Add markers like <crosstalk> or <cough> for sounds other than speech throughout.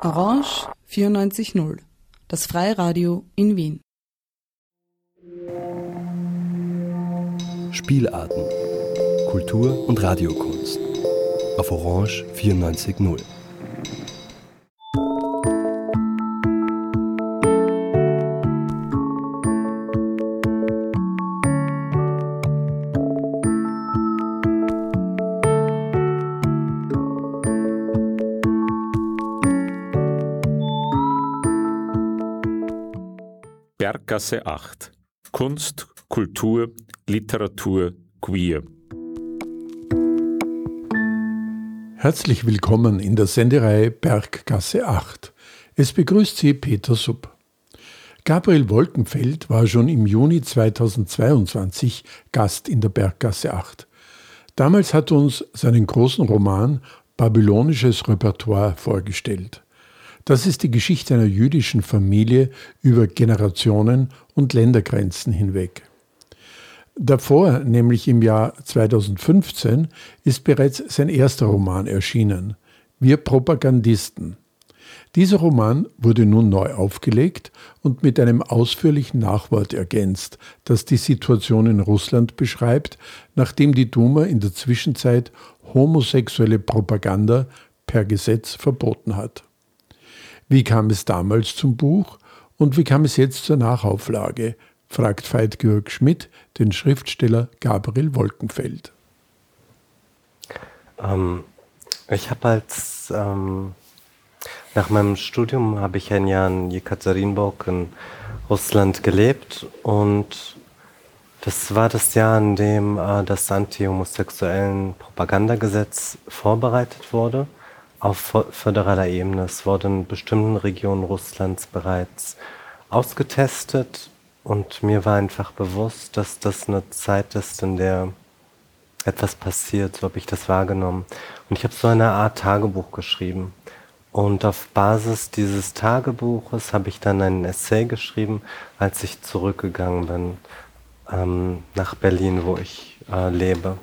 Orange 94.0, das Freiradio in Wien. Spielarten, Kultur und Radiokunst auf Orange 94.0. Berggasse 8. Kunst, Kultur, Literatur, Queer. Herzlich willkommen in der Sendereihe Berggasse 8. Es begrüßt Sie Peter Supp. Gabriel Wolkenfeld war schon im Juni 2022 Gast in der Berggasse 8. Damals hat uns seinen großen Roman Babylonisches Repertoire vorgestellt. Das ist die Geschichte einer jüdischen Familie über Generationen und Ländergrenzen hinweg. Davor, nämlich im Jahr 2015, ist bereits sein erster Roman erschienen, Wir Propagandisten. Dieser Roman wurde nun neu aufgelegt und mit einem ausführlichen Nachwort ergänzt, das die Situation in Russland beschreibt, nachdem die Duma in der Zwischenzeit homosexuelle Propaganda per Gesetz verboten hat. Wie kam es damals zum Buch und wie kam es jetzt zur Nachauflage? fragt Veit-Georg Schmidt den Schriftsteller Gabriel Wolkenfeld. Ähm, ich habe als ähm, nach meinem Studium habe ich ein Jahr in Jekaterinburg in Russland gelebt und das war das Jahr, in dem äh, das anti-homosexuellen Propagandagesetz vorbereitet wurde auf föderaler Ebene. Es wurde in bestimmten Regionen Russlands bereits ausgetestet und mir war einfach bewusst, dass das eine Zeit ist, in der etwas passiert, so habe ich das wahrgenommen. Und ich habe so eine Art Tagebuch geschrieben. Und auf Basis dieses Tagebuches habe ich dann ein Essay geschrieben, als ich zurückgegangen bin ähm, nach Berlin, wo ich äh, lebe.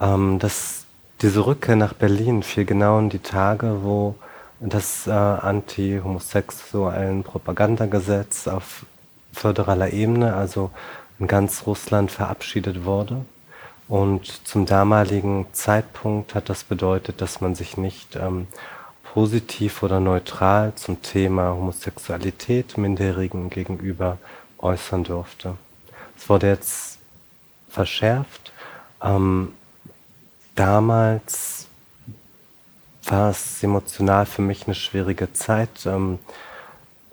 Ähm, das diese Rückkehr nach Berlin fiel genau in die Tage, wo das äh, anti-homosexuellen Propagandagesetz auf föderaler Ebene, also in ganz Russland, verabschiedet wurde. Und zum damaligen Zeitpunkt hat das bedeutet, dass man sich nicht ähm, positiv oder neutral zum Thema Homosexualität Minderjährigen gegenüber äußern durfte. Es wurde jetzt verschärft. Ähm, damals war es emotional für mich eine schwierige Zeit, ähm,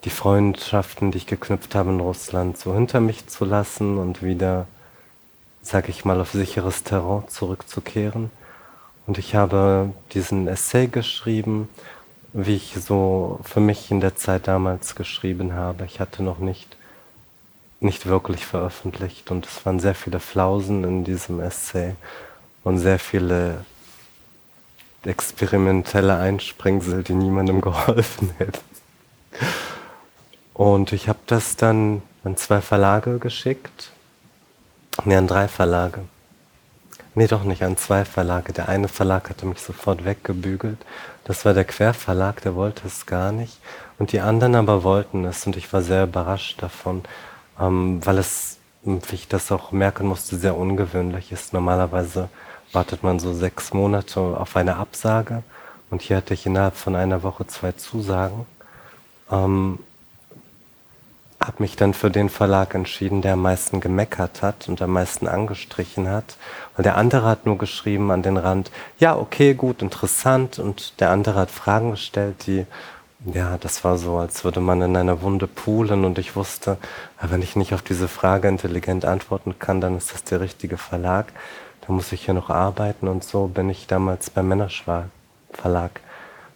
die Freundschaften, die ich geknüpft habe in Russland, so hinter mich zu lassen und wieder, sag ich mal, auf sicheres Terrain zurückzukehren. Und ich habe diesen Essay geschrieben, wie ich so für mich in der Zeit damals geschrieben habe. Ich hatte noch nicht, nicht wirklich veröffentlicht und es waren sehr viele Flausen in diesem Essay und sehr viele experimentelle Einsprengsel, die niemandem <laughs> geholfen hätten. Und ich habe das dann an zwei Verlage geschickt. Nee, an drei Verlage. Nee, doch nicht, an zwei Verlage. Der eine Verlag hatte mich sofort weggebügelt. Das war der Querverlag, der wollte es gar nicht. Und die anderen aber wollten es und ich war sehr überrascht davon, ähm, weil es, wie ich das auch merken musste, sehr ungewöhnlich ist. Normalerweise wartet man so sechs Monate auf eine Absage. Und hier hatte ich innerhalb von einer Woche zwei Zusagen. Ähm, habe mich dann für den Verlag entschieden, der am meisten gemeckert hat und am meisten angestrichen hat. Und der andere hat nur geschrieben an den Rand, ja, okay, gut, interessant. Und der andere hat Fragen gestellt, die, ja, das war so, als würde man in einer Wunde poolen. Und ich wusste, wenn ich nicht auf diese Frage intelligent antworten kann, dann ist das der richtige Verlag da muss ich ja noch arbeiten und so bin ich damals beim Männerschwar Verlag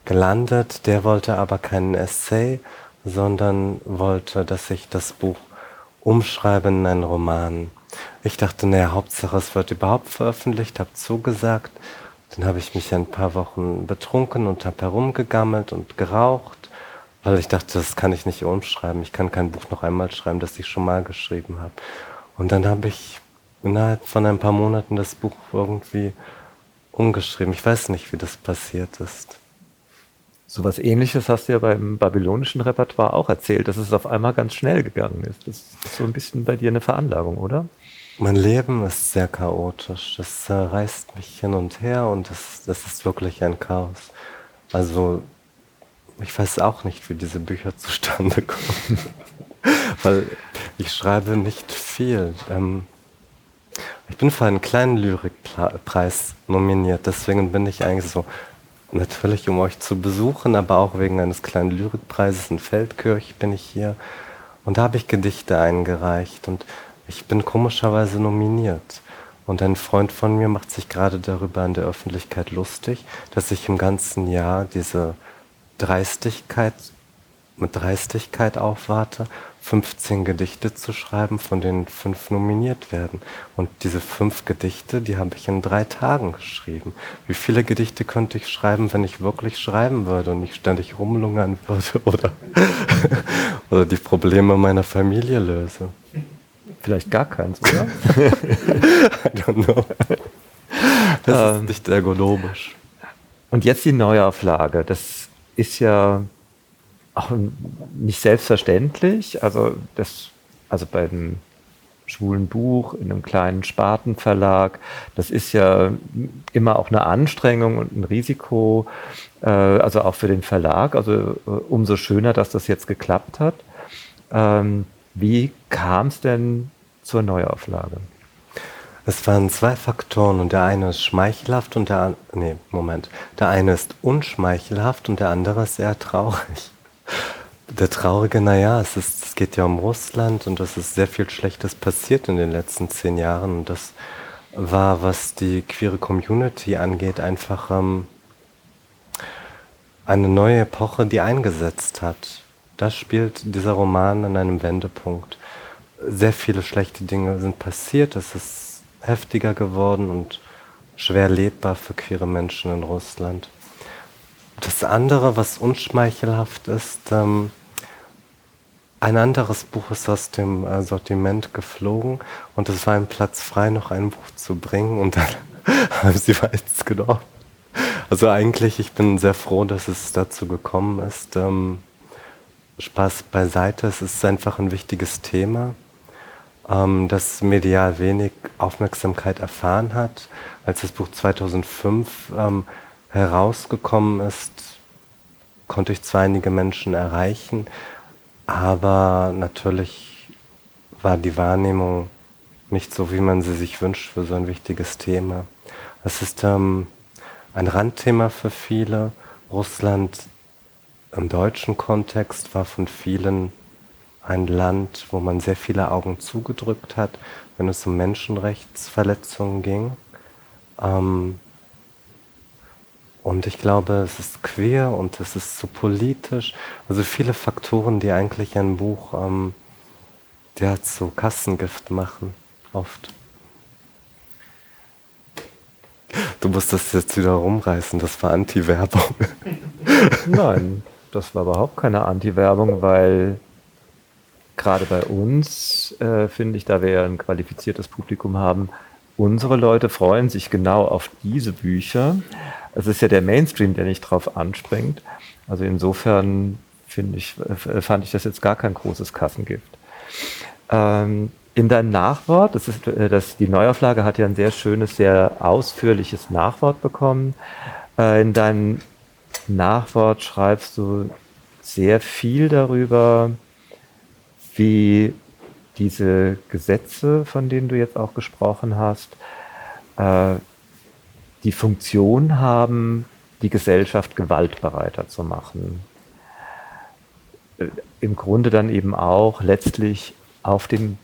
gelandet. Der wollte aber keinen Essay, sondern wollte, dass ich das Buch umschreibe in einen Roman. Ich dachte, naja, Hauptsache es wird überhaupt veröffentlicht, habe zugesagt. Dann habe ich mich ein paar Wochen betrunken und habe herumgegammelt und geraucht, weil ich dachte, das kann ich nicht umschreiben. Ich kann kein Buch noch einmal schreiben, das ich schon mal geschrieben habe. Und dann habe ich innerhalb von ein paar Monaten das Buch irgendwie umgeschrieben. Ich weiß nicht, wie das passiert ist. So was ähnliches hast du ja beim babylonischen Repertoire auch erzählt, dass es auf einmal ganz schnell gegangen ist. Das ist so ein bisschen bei dir eine Veranlagung, oder? Mein Leben ist sehr chaotisch. Das äh, reißt mich hin und her und das, das ist wirklich ein Chaos. Also ich weiß auch nicht, wie diese Bücher <laughs> zustande kommen. <laughs> Weil ich schreibe nicht viel. Ähm, bin für einen kleinen Lyrikpreis nominiert, deswegen bin ich eigentlich so natürlich um euch zu besuchen, aber auch wegen eines kleinen Lyrikpreises in Feldkirch bin ich hier. Und da habe ich Gedichte eingereicht und ich bin komischerweise nominiert. Und ein Freund von mir macht sich gerade darüber in der Öffentlichkeit lustig, dass ich im ganzen Jahr diese Dreistigkeit mit Dreistigkeit aufwarte 15 Gedichte zu schreiben, von denen fünf nominiert werden. Und diese fünf Gedichte, die habe ich in drei Tagen geschrieben. Wie viele Gedichte könnte ich schreiben, wenn ich wirklich schreiben würde und nicht ständig rumlungern würde <laughs> oder, oder die Probleme meiner Familie löse? Vielleicht gar keins, oder? <laughs> I don't know. Das ähm, ist nicht ergonomisch. Und jetzt die Neuauflage. Das ist ja auch nicht selbstverständlich. Also das, also bei dem schwulen Buch in einem kleinen Spartenverlag, das ist ja immer auch eine Anstrengung und ein Risiko, äh, also auch für den Verlag. Also äh, umso schöner, dass das jetzt geklappt hat. Ähm, wie kam es denn zur Neuauflage? Es waren zwei Faktoren und der eine ist schmeichelhaft und der nee, Moment. Der eine ist unschmeichelhaft und der andere ist sehr traurig. Der Traurige, naja, es, ist, es geht ja um Russland und es ist sehr viel Schlechtes passiert in den letzten zehn Jahren. Und das war, was die queere Community angeht, einfach ähm, eine neue Epoche, die eingesetzt hat. Das spielt dieser Roman an einem Wendepunkt. Sehr viele schlechte Dinge sind passiert, es ist heftiger geworden und schwer lebbar für queere Menschen in Russland. Das andere, was unschmeichelhaft ist, ähm, ein anderes Buch ist aus dem äh, Sortiment geflogen und es war ein Platz frei, noch ein Buch zu bringen und dann <laughs> haben sie es genommen. Also eigentlich, ich bin sehr froh, dass es dazu gekommen ist. Ähm, Spaß beiseite, es ist einfach ein wichtiges Thema, ähm, das medial wenig Aufmerksamkeit erfahren hat. Als das Buch 2005 ähm, herausgekommen ist, konnte ich zwar einige Menschen erreichen, aber natürlich war die Wahrnehmung nicht so, wie man sie sich wünscht für so ein wichtiges Thema. Es ist ähm, ein Randthema für viele. Russland im deutschen Kontext war von vielen ein Land, wo man sehr viele Augen zugedrückt hat, wenn es um Menschenrechtsverletzungen ging. Ähm, und ich glaube, es ist queer und es ist so politisch. Also viele Faktoren, die eigentlich ein Buch ähm, der zu Kassengift machen, oft. Du musst das jetzt wieder rumreißen, das war Anti-Werbung. <laughs> Nein, das war überhaupt keine Anti-Werbung, weil gerade bei uns, äh, finde ich, da wir ja ein qualifiziertes Publikum haben, unsere Leute freuen sich genau auf diese Bücher. Es ist ja der Mainstream, der nicht drauf anspringt. Also insofern finde ich, äh, fand ich das jetzt gar kein großes Kassengift. Ähm, in deinem Nachwort, das ist, äh, das, die Neuauflage hat ja ein sehr schönes, sehr ausführliches Nachwort bekommen. Äh, in deinem Nachwort schreibst du sehr viel darüber, wie diese Gesetze, von denen du jetzt auch gesprochen hast, äh, die Funktion haben, die Gesellschaft gewaltbereiter zu machen. Äh, Im Grunde dann eben auch letztlich auf den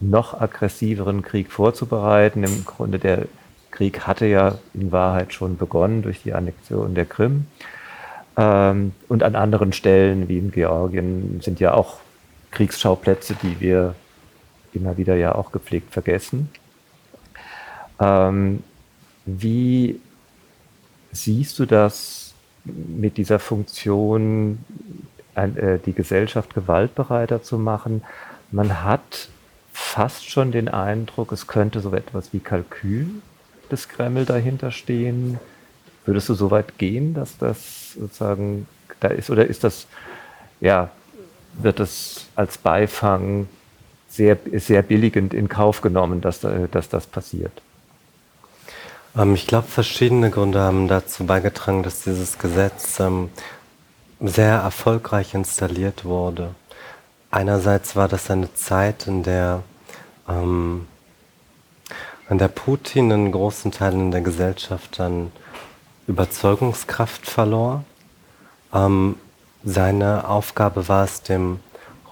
noch aggressiveren Krieg vorzubereiten. Im Grunde der Krieg hatte ja in Wahrheit schon begonnen durch die Annexion der Krim. Ähm, und an anderen Stellen wie in Georgien sind ja auch Kriegsschauplätze, die wir immer wieder ja auch gepflegt vergessen. Ähm, wie siehst du das mit dieser Funktion, äh, die Gesellschaft gewaltbereiter zu machen? Man hat fast schon den Eindruck, es könnte so etwas wie Kalkül des Kreml dahinter stehen. Würdest du so weit gehen, dass das sozusagen da ist? Oder ist das, ja, wird das als Beifang sehr, sehr billigend in Kauf genommen, dass, dass das passiert? Ähm, ich glaube, verschiedene Gründe haben dazu beigetragen, dass dieses Gesetz ähm, sehr erfolgreich installiert wurde. Einerseits war das eine Zeit, in der, ähm, in der Putin in großen Teilen der Gesellschaft an Überzeugungskraft verlor. Ähm, seine Aufgabe war es, dem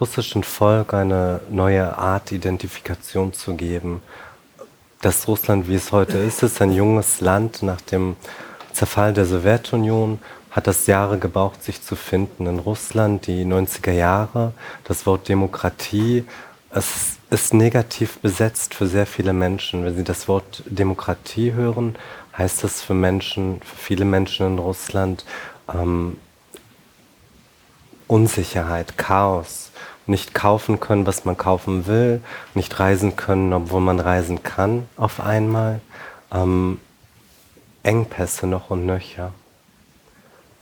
russischen Volk eine neue Art Identifikation zu geben. Das Russland, wie es heute ist, ist ein junges Land nach dem Zerfall der Sowjetunion, hat das Jahre gebraucht, sich zu finden. In Russland die 90er Jahre, das Wort Demokratie, es ist negativ besetzt für sehr viele Menschen. Wenn sie das Wort Demokratie hören, heißt das für Menschen, für viele Menschen in Russland ähm, Unsicherheit, Chaos, nicht kaufen können, was man kaufen will, nicht reisen können, obwohl man reisen kann auf einmal, ähm, Engpässe noch und nöcher,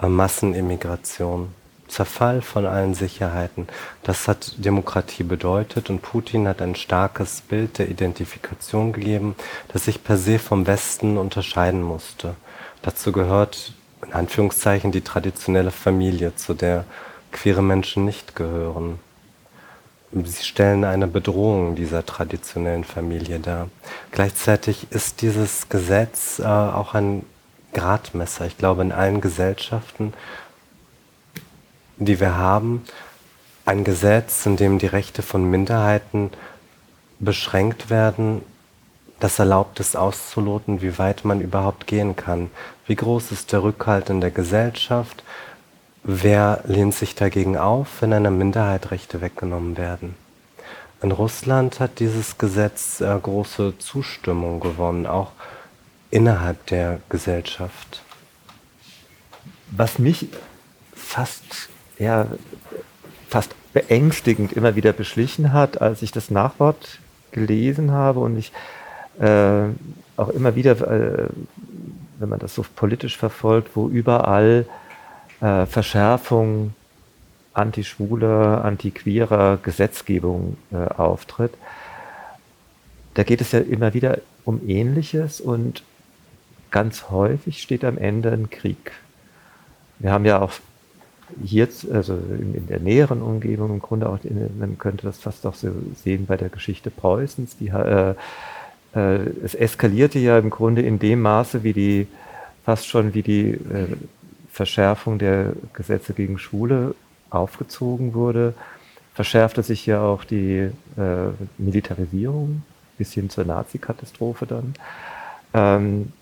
äh, Massenimmigration, Zerfall von allen Sicherheiten. Das hat Demokratie bedeutet und Putin hat ein starkes Bild der Identifikation gegeben, das sich per se vom Westen unterscheiden musste. Dazu gehört in Anführungszeichen die traditionelle Familie, zu der queere Menschen nicht gehören. Sie stellen eine Bedrohung dieser traditionellen Familie dar. Gleichzeitig ist dieses Gesetz äh, auch ein Gradmesser. Ich glaube, in allen Gesellschaften, die wir haben, ein Gesetz, in dem die Rechte von Minderheiten beschränkt werden, das erlaubt es auszuloten, wie weit man überhaupt gehen kann. Wie groß ist der Rückhalt in der Gesellschaft? Wer lehnt sich dagegen auf, wenn einer Minderheit Rechte weggenommen werden? In Russland hat dieses Gesetz äh, große Zustimmung gewonnen, auch innerhalb der Gesellschaft. Was mich fast, ja, fast beängstigend immer wieder beschlichen hat, als ich das Nachwort gelesen habe und ich äh, auch immer wieder, äh, wenn man das so politisch verfolgt, wo überall äh, Verschärfung antischwuler, antiqueerer Gesetzgebung äh, auftritt. Da geht es ja immer wieder um Ähnliches und ganz häufig steht am Ende ein Krieg. Wir haben ja auch hier, also in, in der näheren Umgebung im Grunde auch, in, man könnte das fast auch so sehen bei der Geschichte Preußens, die, äh, äh, es eskalierte ja im Grunde in dem Maße, wie die, fast schon wie die äh, Verschärfung der Gesetze gegen Schwule aufgezogen wurde, verschärfte sich ja auch die äh, Militarisierung bis hin zur Nazi-Katastrophe dann. Ähm,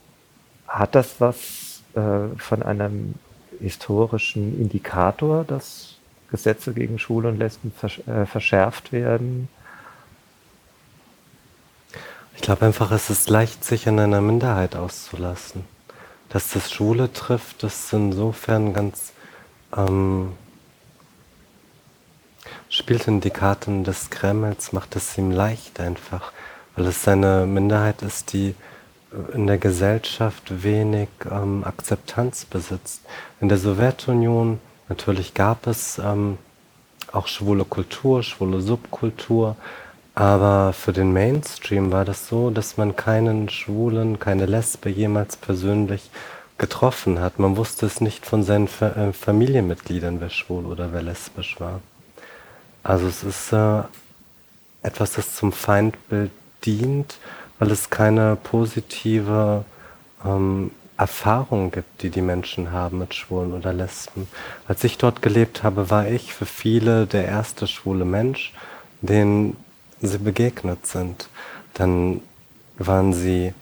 hat das was äh, von einem historischen Indikator, dass Gesetze gegen Schwule und Lesben versch äh, verschärft werden? Ich glaube einfach, es ist leicht, sich in einer Minderheit auszulassen dass das Schule trifft, ist insofern ganz ähm, spielt in die Karten des Kremls, macht es ihm leicht einfach, weil es eine Minderheit ist, die äh, in der Gesellschaft wenig ähm, Akzeptanz besitzt. In der Sowjetunion natürlich gab es ähm, auch schwule Kultur, schwule Subkultur, aber für den Mainstream war das so, dass man keinen Schwulen, keine Lesbe jemals persönlich getroffen hat. Man wusste es nicht von seinen äh, Familienmitgliedern, wer schwul oder wer lesbisch war. Also es ist äh, etwas, das zum Feindbild dient, weil es keine positive ähm, Erfahrung gibt, die die Menschen haben mit Schwulen oder Lesben. Als ich dort gelebt habe, war ich für viele der erste schwule Mensch, den sie begegnet sind. Dann waren sie,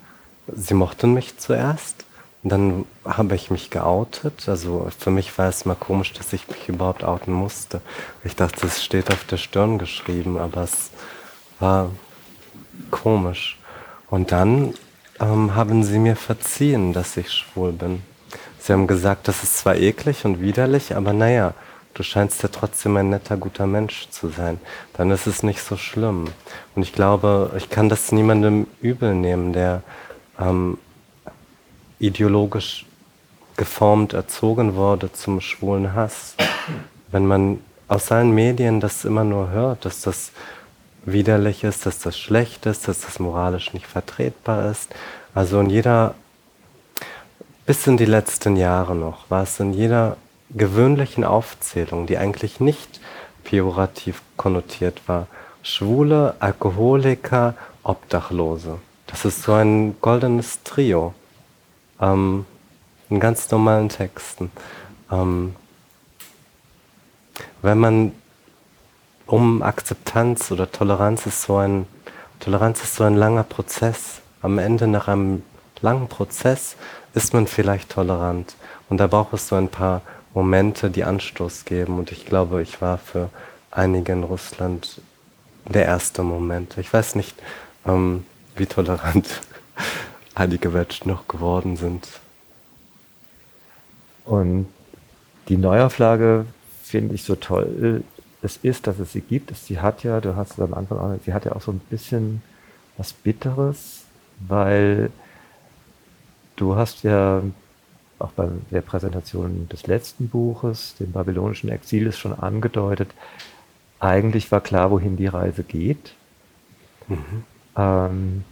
sie mochten mich zuerst. Dann habe ich mich geoutet. Also für mich war es mal komisch, dass ich mich überhaupt outen musste. Ich dachte, es steht auf der Stirn geschrieben, aber es war komisch. Und dann ähm, haben sie mir verziehen, dass ich schwul bin. Sie haben gesagt, das ist zwar eklig und widerlich, aber naja, du scheinst ja trotzdem ein netter, guter Mensch zu sein, dann ist es nicht so schlimm. Und ich glaube, ich kann das niemandem übel nehmen, der ähm, ideologisch geformt erzogen wurde zum schwulen Hass. Wenn man aus allen Medien das immer nur hört, dass das widerlich ist, dass das schlecht ist, dass das moralisch nicht vertretbar ist. Also in jeder, bis in die letzten Jahre noch, war es in jeder gewöhnlichen Aufzählung, die eigentlich nicht pejorativ konnotiert war, Schwule, Alkoholiker, Obdachlose. Das ist so ein goldenes Trio ähm, in ganz normalen Texten. Ähm, wenn man um Akzeptanz oder Toleranz ist so ein Toleranz ist so ein langer Prozess. Am Ende nach einem langen Prozess ist man vielleicht tolerant und da braucht es so ein paar Momente, die Anstoß geben und ich glaube, ich war für einige in Russland der erste Moment. Ich weiß nicht, ähm, wie tolerant <laughs> einige Menschen noch geworden sind. Und die Neuauflage finde ich so toll. Es ist, dass es sie gibt. Sie hat ja, du hast es am Anfang auch, sie hat ja auch so ein bisschen was Bitteres, weil du hast ja auch bei der Präsentation des letzten Buches, dem babylonischen Exil, schon angedeutet, eigentlich war klar, wohin die Reise geht. Mhm. Ähm,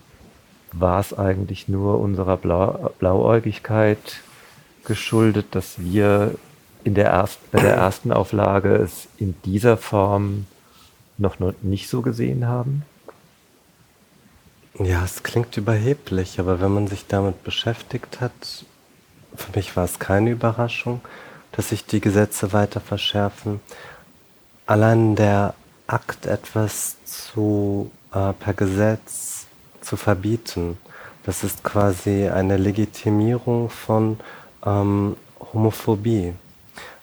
war es eigentlich nur unserer Blau Blauäugigkeit geschuldet, dass wir in der ersten, bei der ersten Auflage es in dieser Form noch nicht so gesehen haben? Ja, es klingt überheblich, aber wenn man sich damit beschäftigt hat, für mich war es keine Überraschung, dass sich die Gesetze weiter verschärfen. Allein der Akt, etwas zu äh, per Gesetz zu verbieten, das ist quasi eine Legitimierung von ähm, Homophobie.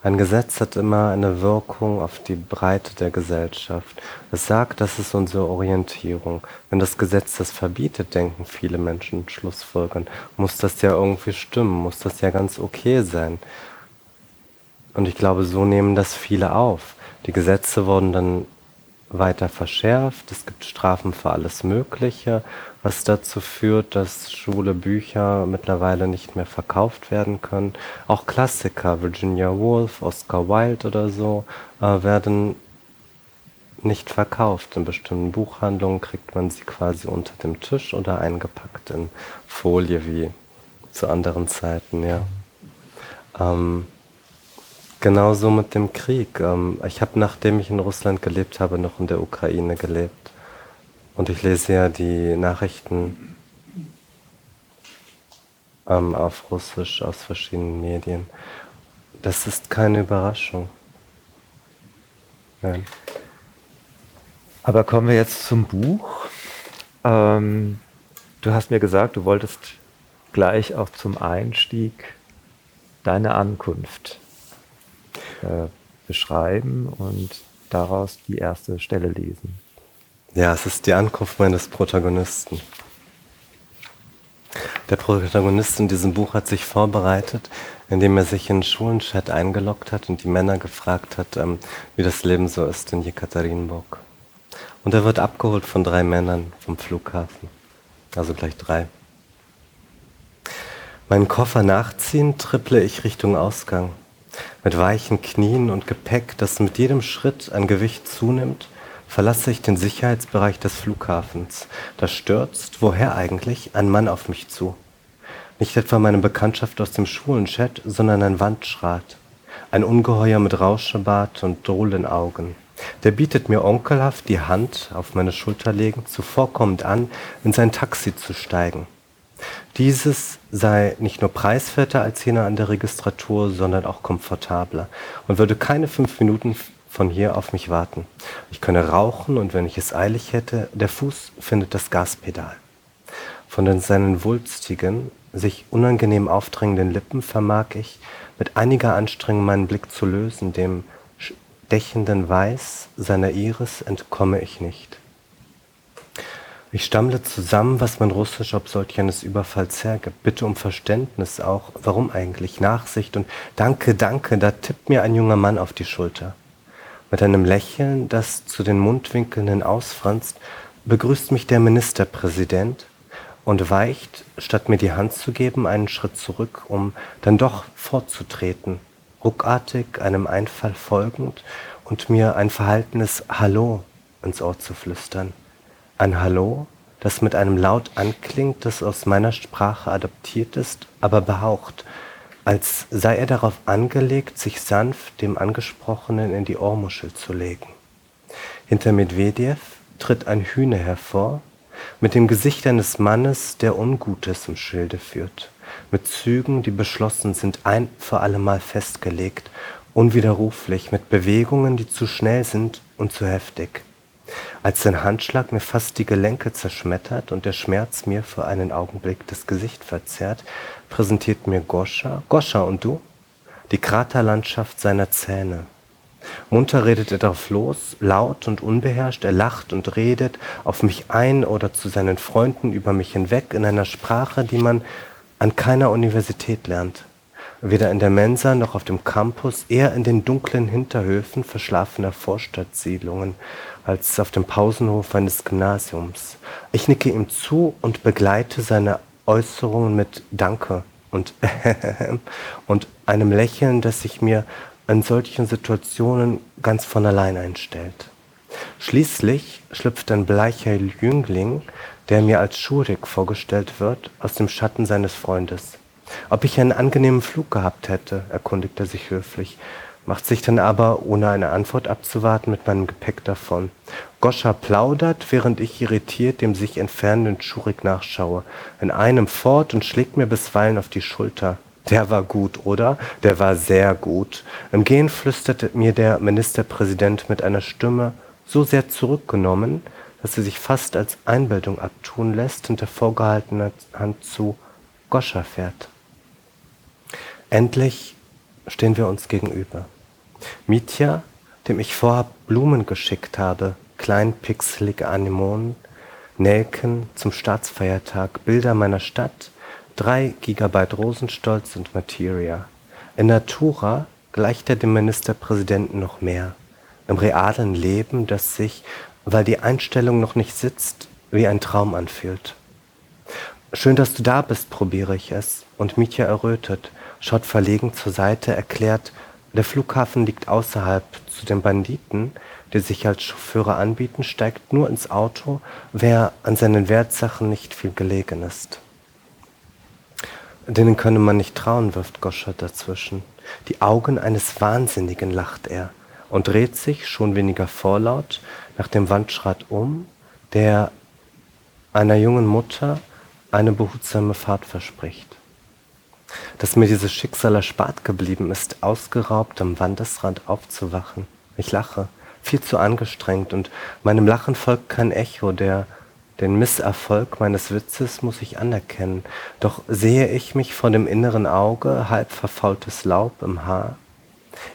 Ein Gesetz hat immer eine Wirkung auf die Breite der Gesellschaft. Es sagt, das ist unsere Orientierung. Wenn das Gesetz das verbietet, denken viele Menschen Schlussfolgern, muss das ja irgendwie stimmen, muss das ja ganz okay sein. Und ich glaube, so nehmen das viele auf. Die Gesetze wurden dann weiter verschärft. Es gibt Strafen für alles Mögliche, was dazu führt, dass schwule Bücher mittlerweile nicht mehr verkauft werden können. Auch Klassiker, Virginia Woolf, Oscar Wilde oder so, äh, werden nicht verkauft. In bestimmten Buchhandlungen kriegt man sie quasi unter dem Tisch oder eingepackt in Folie wie zu anderen Zeiten, ja. Ähm, Genauso mit dem Krieg. Ähm, ich habe, nachdem ich in Russland gelebt habe, noch in der Ukraine gelebt. Und ich lese ja die Nachrichten ähm, auf Russisch aus verschiedenen Medien. Das ist keine Überraschung. Nein. Aber kommen wir jetzt zum Buch. Ähm, du hast mir gesagt, du wolltest gleich auch zum Einstieg deine Ankunft äh, beschreiben und daraus die erste Stelle lesen. Ja, es ist die Ankunft meines Protagonisten. Der Protagonist in diesem Buch hat sich vorbereitet, indem er sich in den Schulenchat eingeloggt hat und die Männer gefragt hat, ähm, wie das Leben so ist in Jekaterinburg. Und er wird abgeholt von drei Männern vom Flughafen. Also gleich drei. Meinen Koffer nachziehen, tripple ich Richtung Ausgang mit weichen Knien und Gepäck, das mit jedem Schritt an Gewicht zunimmt, verlasse ich den Sicherheitsbereich des Flughafens. Da stürzt, woher eigentlich, ein Mann auf mich zu. Nicht etwa meine Bekanntschaft aus dem Schulenchat, sondern ein Wandschrat. Ein Ungeheuer mit Rauschebart und drohenden Augen. Der bietet mir onkelhaft die Hand auf meine Schulter legend zuvorkommend an, in sein Taxi zu steigen. Dieses sei nicht nur preiswerter als jener an der Registratur, sondern auch komfortabler und würde keine fünf Minuten von hier auf mich warten. Ich könne rauchen und wenn ich es eilig hätte, der Fuß findet das Gaspedal. Von seinen wulstigen, sich unangenehm aufdrängenden Lippen vermag ich, mit einiger Anstrengung meinen Blick zu lösen, dem stechenden Weiß seiner Iris entkomme ich nicht. Ich stammle zusammen, was mein Russisch ob solch eines Überfalls hergibt. Bitte um Verständnis auch. Warum eigentlich? Nachsicht und Danke, danke, da tippt mir ein junger Mann auf die Schulter. Mit einem Lächeln, das zu den Mundwinkeln ausfranst, begrüßt mich der Ministerpräsident und weicht, statt mir die Hand zu geben, einen Schritt zurück, um dann doch fortzutreten, ruckartig einem Einfall folgend und mir ein verhaltenes Hallo ins Ohr zu flüstern. Ein Hallo, das mit einem Laut anklingt, das aus meiner Sprache adoptiert ist, aber behaucht, als sei er darauf angelegt, sich sanft dem Angesprochenen in die Ohrmuschel zu legen. Hinter Medvedev tritt ein Hühner hervor, mit dem Gesicht eines Mannes, der Ungutes im Schilde führt, mit Zügen, die beschlossen sind, ein für allemal festgelegt, unwiderruflich, mit Bewegungen, die zu schnell sind und zu heftig. Als sein Handschlag mir fast die Gelenke zerschmettert und der Schmerz mir für einen Augenblick das Gesicht verzerrt, präsentiert mir Goscha, Goscha und du, die Kraterlandschaft seiner Zähne. Munter redet er drauf los, laut und unbeherrscht, er lacht und redet auf mich ein oder zu seinen Freunden über mich hinweg in einer Sprache, die man an keiner Universität lernt. Weder in der Mensa noch auf dem Campus, eher in den dunklen Hinterhöfen verschlafener Vorstadtsiedlungen als auf dem Pausenhof eines Gymnasiums. Ich nicke ihm zu und begleite seine Äußerungen mit Danke und <laughs> und einem Lächeln, das sich mir in solchen Situationen ganz von allein einstellt. Schließlich schlüpft ein bleicher Jüngling, der mir als Schurik vorgestellt wird, aus dem Schatten seines Freundes. Ob ich einen angenehmen Flug gehabt hätte, erkundigt er sich höflich macht sich dann aber, ohne eine Antwort abzuwarten, mit meinem Gepäck davon. Goscha plaudert, während ich irritiert dem sich entfernenden Schurik nachschaue, in einem fort und schlägt mir bisweilen auf die Schulter. Der war gut, oder? Der war sehr gut. Im Gehen flüsterte mir der Ministerpräsident mit einer Stimme so sehr zurückgenommen, dass sie sich fast als Einbildung abtun lässt, hinter vorgehaltener Hand zu Goscha fährt. Endlich stehen wir uns gegenüber. Mitya, dem ich vorab Blumen geschickt habe, kleinpixelige Anemonen, Nelken zum Staatsfeiertag, Bilder meiner Stadt, drei Gigabyte Rosenstolz und Materia. In Natura gleicht er dem Ministerpräsidenten noch mehr. Im realen Leben, das sich, weil die Einstellung noch nicht sitzt, wie ein Traum anfühlt. Schön, dass du da bist, probiere ich es. Und Mitya errötet, schaut verlegen zur Seite, erklärt, der Flughafen liegt außerhalb. Zu den Banditen, die sich als Chauffeure anbieten, steigt nur ins Auto, wer an seinen Wertsachen nicht viel gelegen ist. Denen könne man nicht trauen, wirft Goschert dazwischen. Die Augen eines Wahnsinnigen lacht er und dreht sich, schon weniger vorlaut, nach dem Wandschrat um, der einer jungen Mutter eine behutsame Fahrt verspricht dass mir dieses Schicksal erspart geblieben ist, ausgeraubt am Wandesrand aufzuwachen. Ich lache, viel zu angestrengt, und meinem Lachen folgt kein Echo, der den Misserfolg meines Witzes muss ich anerkennen, doch sehe ich mich vor dem inneren Auge, halb verfaultes Laub im Haar,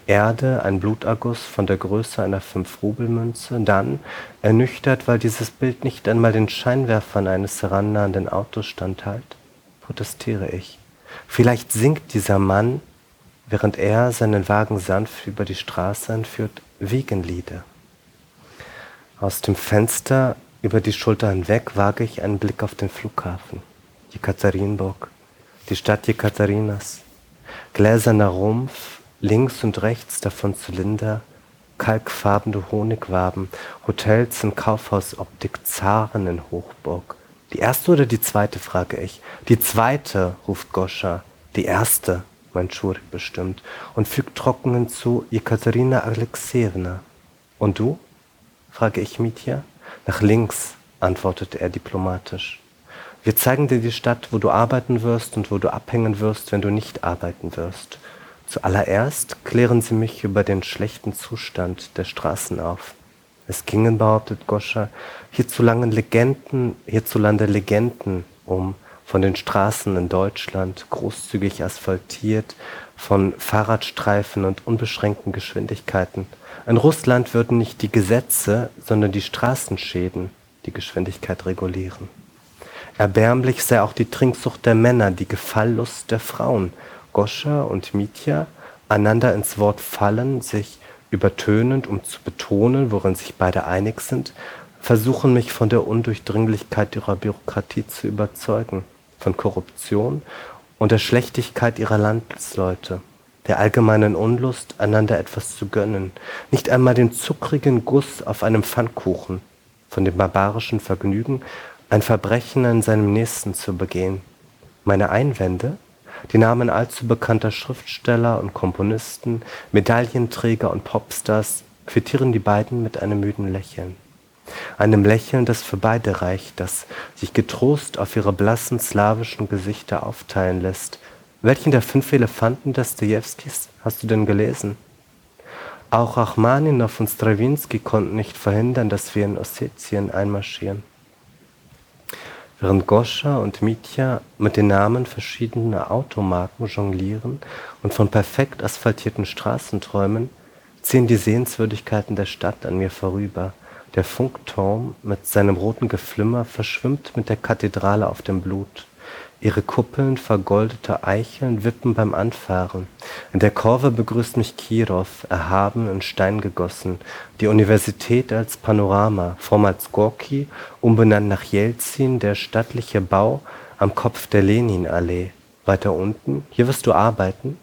Erde, ein Bluterguss von der Größe einer Fünf-Rubelmünze, dann, ernüchtert, weil dieses Bild nicht einmal den Scheinwerfern eines herannahenden Autos standhält, protestiere ich. Vielleicht singt dieser Mann, während er seinen Wagen sanft über die Straße anführt, Wegenlieder. Aus dem Fenster über die Schulter hinweg wage ich einen Blick auf den Flughafen. Jekaterinburg, die Stadt Jekaterinas. Gläserner Rumpf, links und rechts davon Zylinder, kalkfarbene Honigwaben, Hotels in Kaufhausoptik, Zaren in Hochburg. Die erste oder die zweite, frage ich. Die zweite, ruft Goscha. Die erste, mein Schurik bestimmt, und fügt trocken hinzu, Jekaterina Alexejewna. Und du? frage ich Mitya. Nach links, antwortet er diplomatisch. Wir zeigen dir die Stadt, wo du arbeiten wirst und wo du abhängen wirst, wenn du nicht arbeiten wirst. Zuallererst klären sie mich über den schlechten Zustand der Straßen auf. Es gingen, behauptet Goscha, hierzulande Legenden, hierzulande Legenden um, von den Straßen in Deutschland, großzügig asphaltiert, von Fahrradstreifen und unbeschränkten Geschwindigkeiten. In Russland würden nicht die Gesetze, sondern die Straßenschäden die Geschwindigkeit regulieren. Erbärmlich sei auch die Trinksucht der Männer, die Gefalllust der Frauen. Goscha und Mitya einander ins Wort fallen, sich übertönend, um zu betonen, worin sich beide einig sind, versuchen mich von der Undurchdringlichkeit ihrer Bürokratie zu überzeugen, von Korruption und der Schlechtigkeit ihrer Landsleute, der allgemeinen Unlust, einander etwas zu gönnen, nicht einmal den zuckrigen Guss auf einem Pfannkuchen, von dem barbarischen Vergnügen, ein Verbrechen an seinem Nächsten zu begehen. Meine Einwände, die Namen allzu bekannter Schriftsteller und Komponisten, Medaillenträger und Popstars quittieren die beiden mit einem müden Lächeln. Einem Lächeln, das für beide reicht, das sich getrost auf ihre blassen slawischen Gesichter aufteilen lässt. Welchen der fünf Elefanten Dostojewskis hast du denn gelesen? Auch Rachmaninow und Strawinsky konnten nicht verhindern, dass wir in Ossetien einmarschieren. Während Goscha und Mitya mit den Namen verschiedener Automarken jonglieren und von perfekt asphaltierten Straßen träumen, ziehen die Sehenswürdigkeiten der Stadt an mir vorüber. Der Funkturm mit seinem roten Geflimmer verschwimmt mit der Kathedrale auf dem Blut. Ihre Kuppeln vergoldete Eicheln wippen beim Anfahren. In der Kurve begrüßt mich Kirov, erhaben in Stein gegossen. Die Universität als Panorama, vormals Gorki, umbenannt nach Jelzin, der stattliche Bau am Kopf der Leninallee. Weiter unten, hier wirst du arbeiten?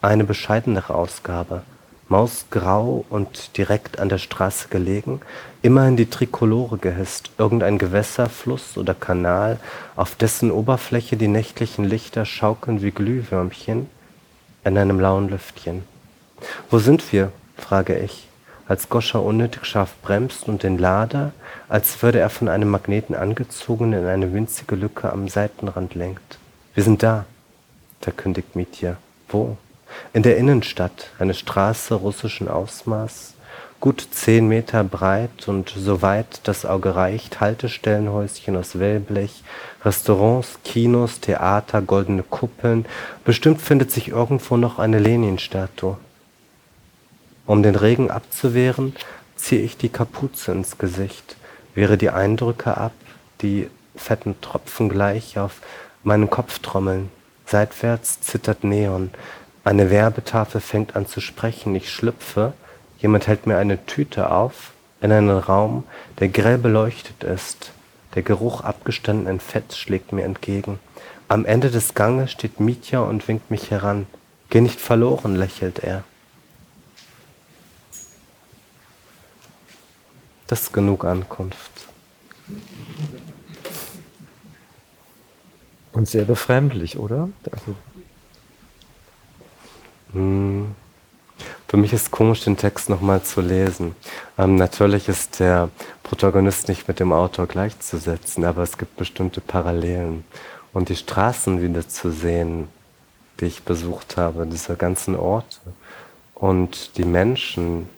Eine bescheidenere Ausgabe mausgrau und direkt an der Straße gelegen, immerhin die Trikolore gehisst, irgendein Gewässer, Fluss oder Kanal, auf dessen Oberfläche die nächtlichen Lichter schaukeln wie Glühwürmchen in einem lauen Lüftchen. Wo sind wir? frage ich, als Goscha unnötig scharf bremst und den Lader, als würde er von einem Magneten angezogen, in eine winzige Lücke am Seitenrand lenkt. Wir sind da, verkündigt Mitya. Wo? In der Innenstadt, eine Straße russischen Ausmaß, gut zehn Meter breit und so weit das Auge reicht, Haltestellenhäuschen aus Wellblech, Restaurants, Kinos, Theater, goldene Kuppeln. Bestimmt findet sich irgendwo noch eine Lenin-Statue. Um den Regen abzuwehren, ziehe ich die Kapuze ins Gesicht, wehre die Eindrücke ab, die fetten Tropfen gleich auf meinen Kopf trommeln. Seitwärts zittert Neon, eine Werbetafel fängt an zu sprechen. Ich schlüpfe. Jemand hält mir eine Tüte auf in einen Raum, der grell beleuchtet ist. Der Geruch abgestandenen Fetts schlägt mir entgegen. Am Ende des Ganges steht Mitya und winkt mich heran. Geh nicht verloren, lächelt er. Das ist genug Ankunft. Und sehr befremdlich, oder? Also hm. Für mich ist komisch, den Text nochmal zu lesen. Ähm, natürlich ist der Protagonist nicht mit dem Autor gleichzusetzen, aber es gibt bestimmte Parallelen. Und die Straßen wieder zu sehen, die ich besucht habe, diese ganzen Orte und die Menschen,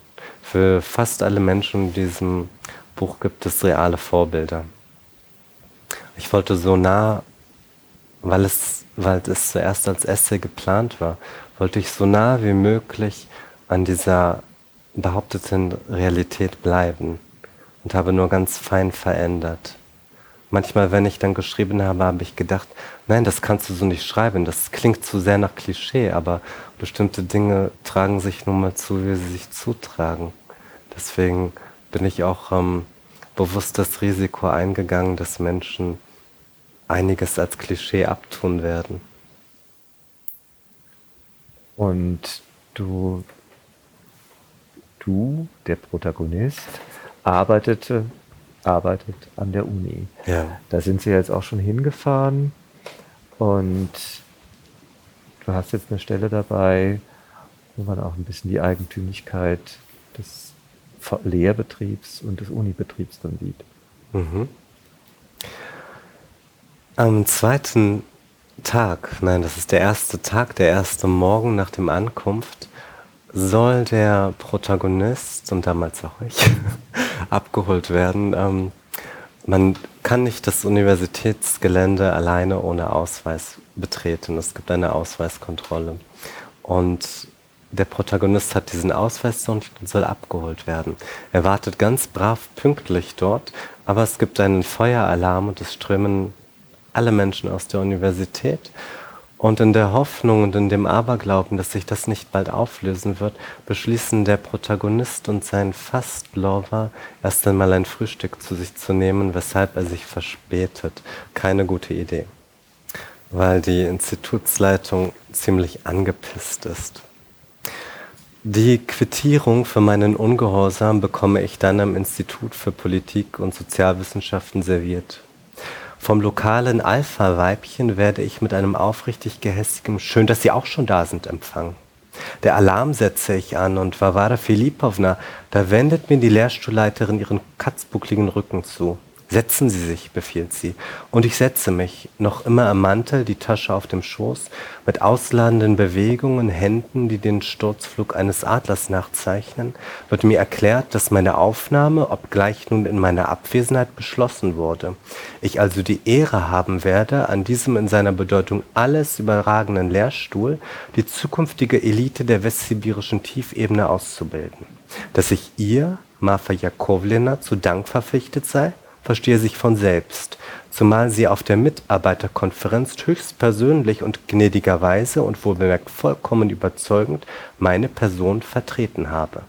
für fast alle Menschen in diesem Buch gibt es reale Vorbilder. Ich wollte so nah, weil es, weil es zuerst als Essay geplant war, wollte ich so nah wie möglich an dieser behaupteten Realität bleiben und habe nur ganz fein verändert. Manchmal, wenn ich dann geschrieben habe, habe ich gedacht, nein, das kannst du so nicht schreiben, das klingt zu sehr nach Klischee, aber bestimmte Dinge tragen sich nun mal zu, wie sie sich zutragen. Deswegen bin ich auch ähm, bewusst das Risiko eingegangen, dass Menschen einiges als Klischee abtun werden. Und du, du, der Protagonist, arbeitete, arbeitet an der Uni. Ja. Da sind sie jetzt auch schon hingefahren und du hast jetzt eine Stelle dabei, wo man auch ein bisschen die Eigentümlichkeit des Lehrbetriebs und des Unibetriebs dann sieht. Mhm. Am zweiten Tag, nein, das ist der erste Tag, der erste Morgen nach dem Ankunft, soll der Protagonist und damals auch ich <laughs> abgeholt werden. Ähm, man kann nicht das Universitätsgelände alleine ohne Ausweis betreten. Es gibt eine Ausweiskontrolle. Und der Protagonist hat diesen Ausweis und soll abgeholt werden. Er wartet ganz brav pünktlich dort, aber es gibt einen Feueralarm und es strömen alle Menschen aus der Universität Und in der Hoffnung und in dem Aberglauben, dass sich das nicht bald auflösen wird, beschließen der Protagonist und sein Fastlover erst einmal ein Frühstück zu sich zu nehmen, weshalb er sich verspätet. Keine gute Idee, weil die Institutsleitung ziemlich angepisst ist. Die Quittierung für meinen Ungehorsam bekomme ich dann am Institut für Politik und Sozialwissenschaften serviert. Vom lokalen Alpha-Weibchen werde ich mit einem aufrichtig gehässigem Schön, dass Sie auch schon da sind, empfangen. Der Alarm setze ich an und Varvara Filippovna, da wendet mir die Lehrstuhlleiterin ihren katzbuckligen Rücken zu. Setzen Sie sich, befiehlt sie. Und ich setze mich, noch immer im Mantel, die Tasche auf dem Schoß, mit ausladenden Bewegungen, Händen, die den Sturzflug eines Adlers nachzeichnen, wird mir erklärt, dass meine Aufnahme, obgleich nun in meiner Abwesenheit beschlossen wurde. Ich also die Ehre haben werde, an diesem in seiner Bedeutung alles überragenden Lehrstuhl die zukünftige Elite der westsibirischen Tiefebene auszubilden. Dass ich ihr, Marfa Jakowlina, zu Dank verpflichtet sei, verstehe sich von selbst, zumal sie auf der Mitarbeiterkonferenz höchstpersönlich und gnädigerweise und wohlbemerkt vollkommen überzeugend meine Person vertreten habe.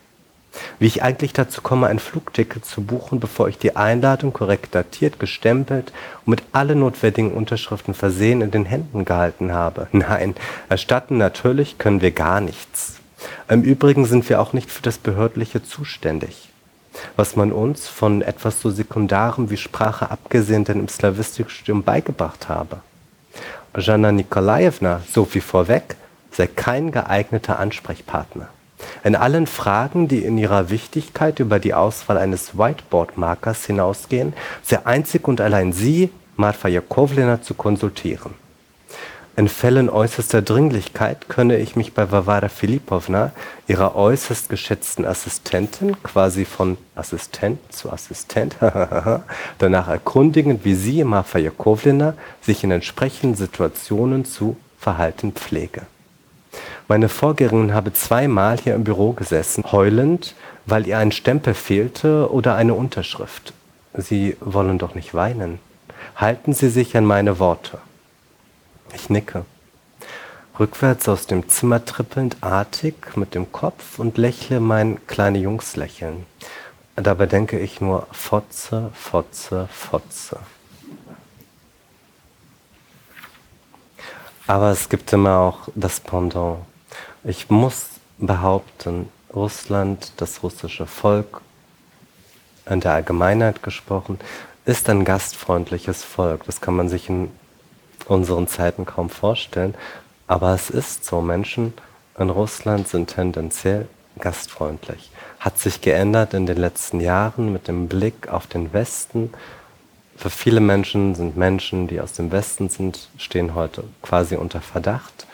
Wie ich eigentlich dazu komme, ein Flugticket zu buchen, bevor ich die Einladung korrekt datiert, gestempelt und mit allen notwendigen Unterschriften versehen in den Händen gehalten habe. <laughs> Nein, erstatten natürlich können wir gar nichts. Im Übrigen sind wir auch nicht für das Behördliche zuständig was man uns von etwas so Sekundarem wie Sprache abgesehen denn im Slawistikstudium beigebracht habe. Jana Nikolaevna, so viel vorweg, sei kein geeigneter Ansprechpartner. In allen Fragen, die in ihrer Wichtigkeit über die Auswahl eines Whiteboard-Markers hinausgehen, sei einzig und allein sie, Marfa Jakovlena, zu konsultieren. In Fällen äußerster Dringlichkeit könne ich mich bei Varvara Filipowna, ihrer äußerst geschätzten Assistentin, quasi von Assistent zu Assistent, <laughs> danach erkundigen, wie sie, Marfa Jakowlina, sich in entsprechenden Situationen zu verhalten pflege. Meine Vorgängerin habe zweimal hier im Büro gesessen, heulend, weil ihr ein Stempel fehlte oder eine Unterschrift. Sie wollen doch nicht weinen. Halten Sie sich an meine Worte. Ich nicke. Rückwärts aus dem Zimmer trippelnd, artig mit dem Kopf und lächle mein kleine Jungslächeln. Dabei denke ich nur Fotze, Fotze, Fotze. Aber es gibt immer auch das Pendant. Ich muss behaupten, Russland, das russische Volk, in der Allgemeinheit gesprochen, ist ein gastfreundliches Volk. Das kann man sich in unseren Zeiten kaum vorstellen. Aber es ist so. Menschen in Russland sind tendenziell gastfreundlich. Hat sich geändert in den letzten Jahren mit dem Blick auf den Westen. Für viele Menschen sind Menschen, die aus dem Westen sind, stehen heute quasi unter Verdacht,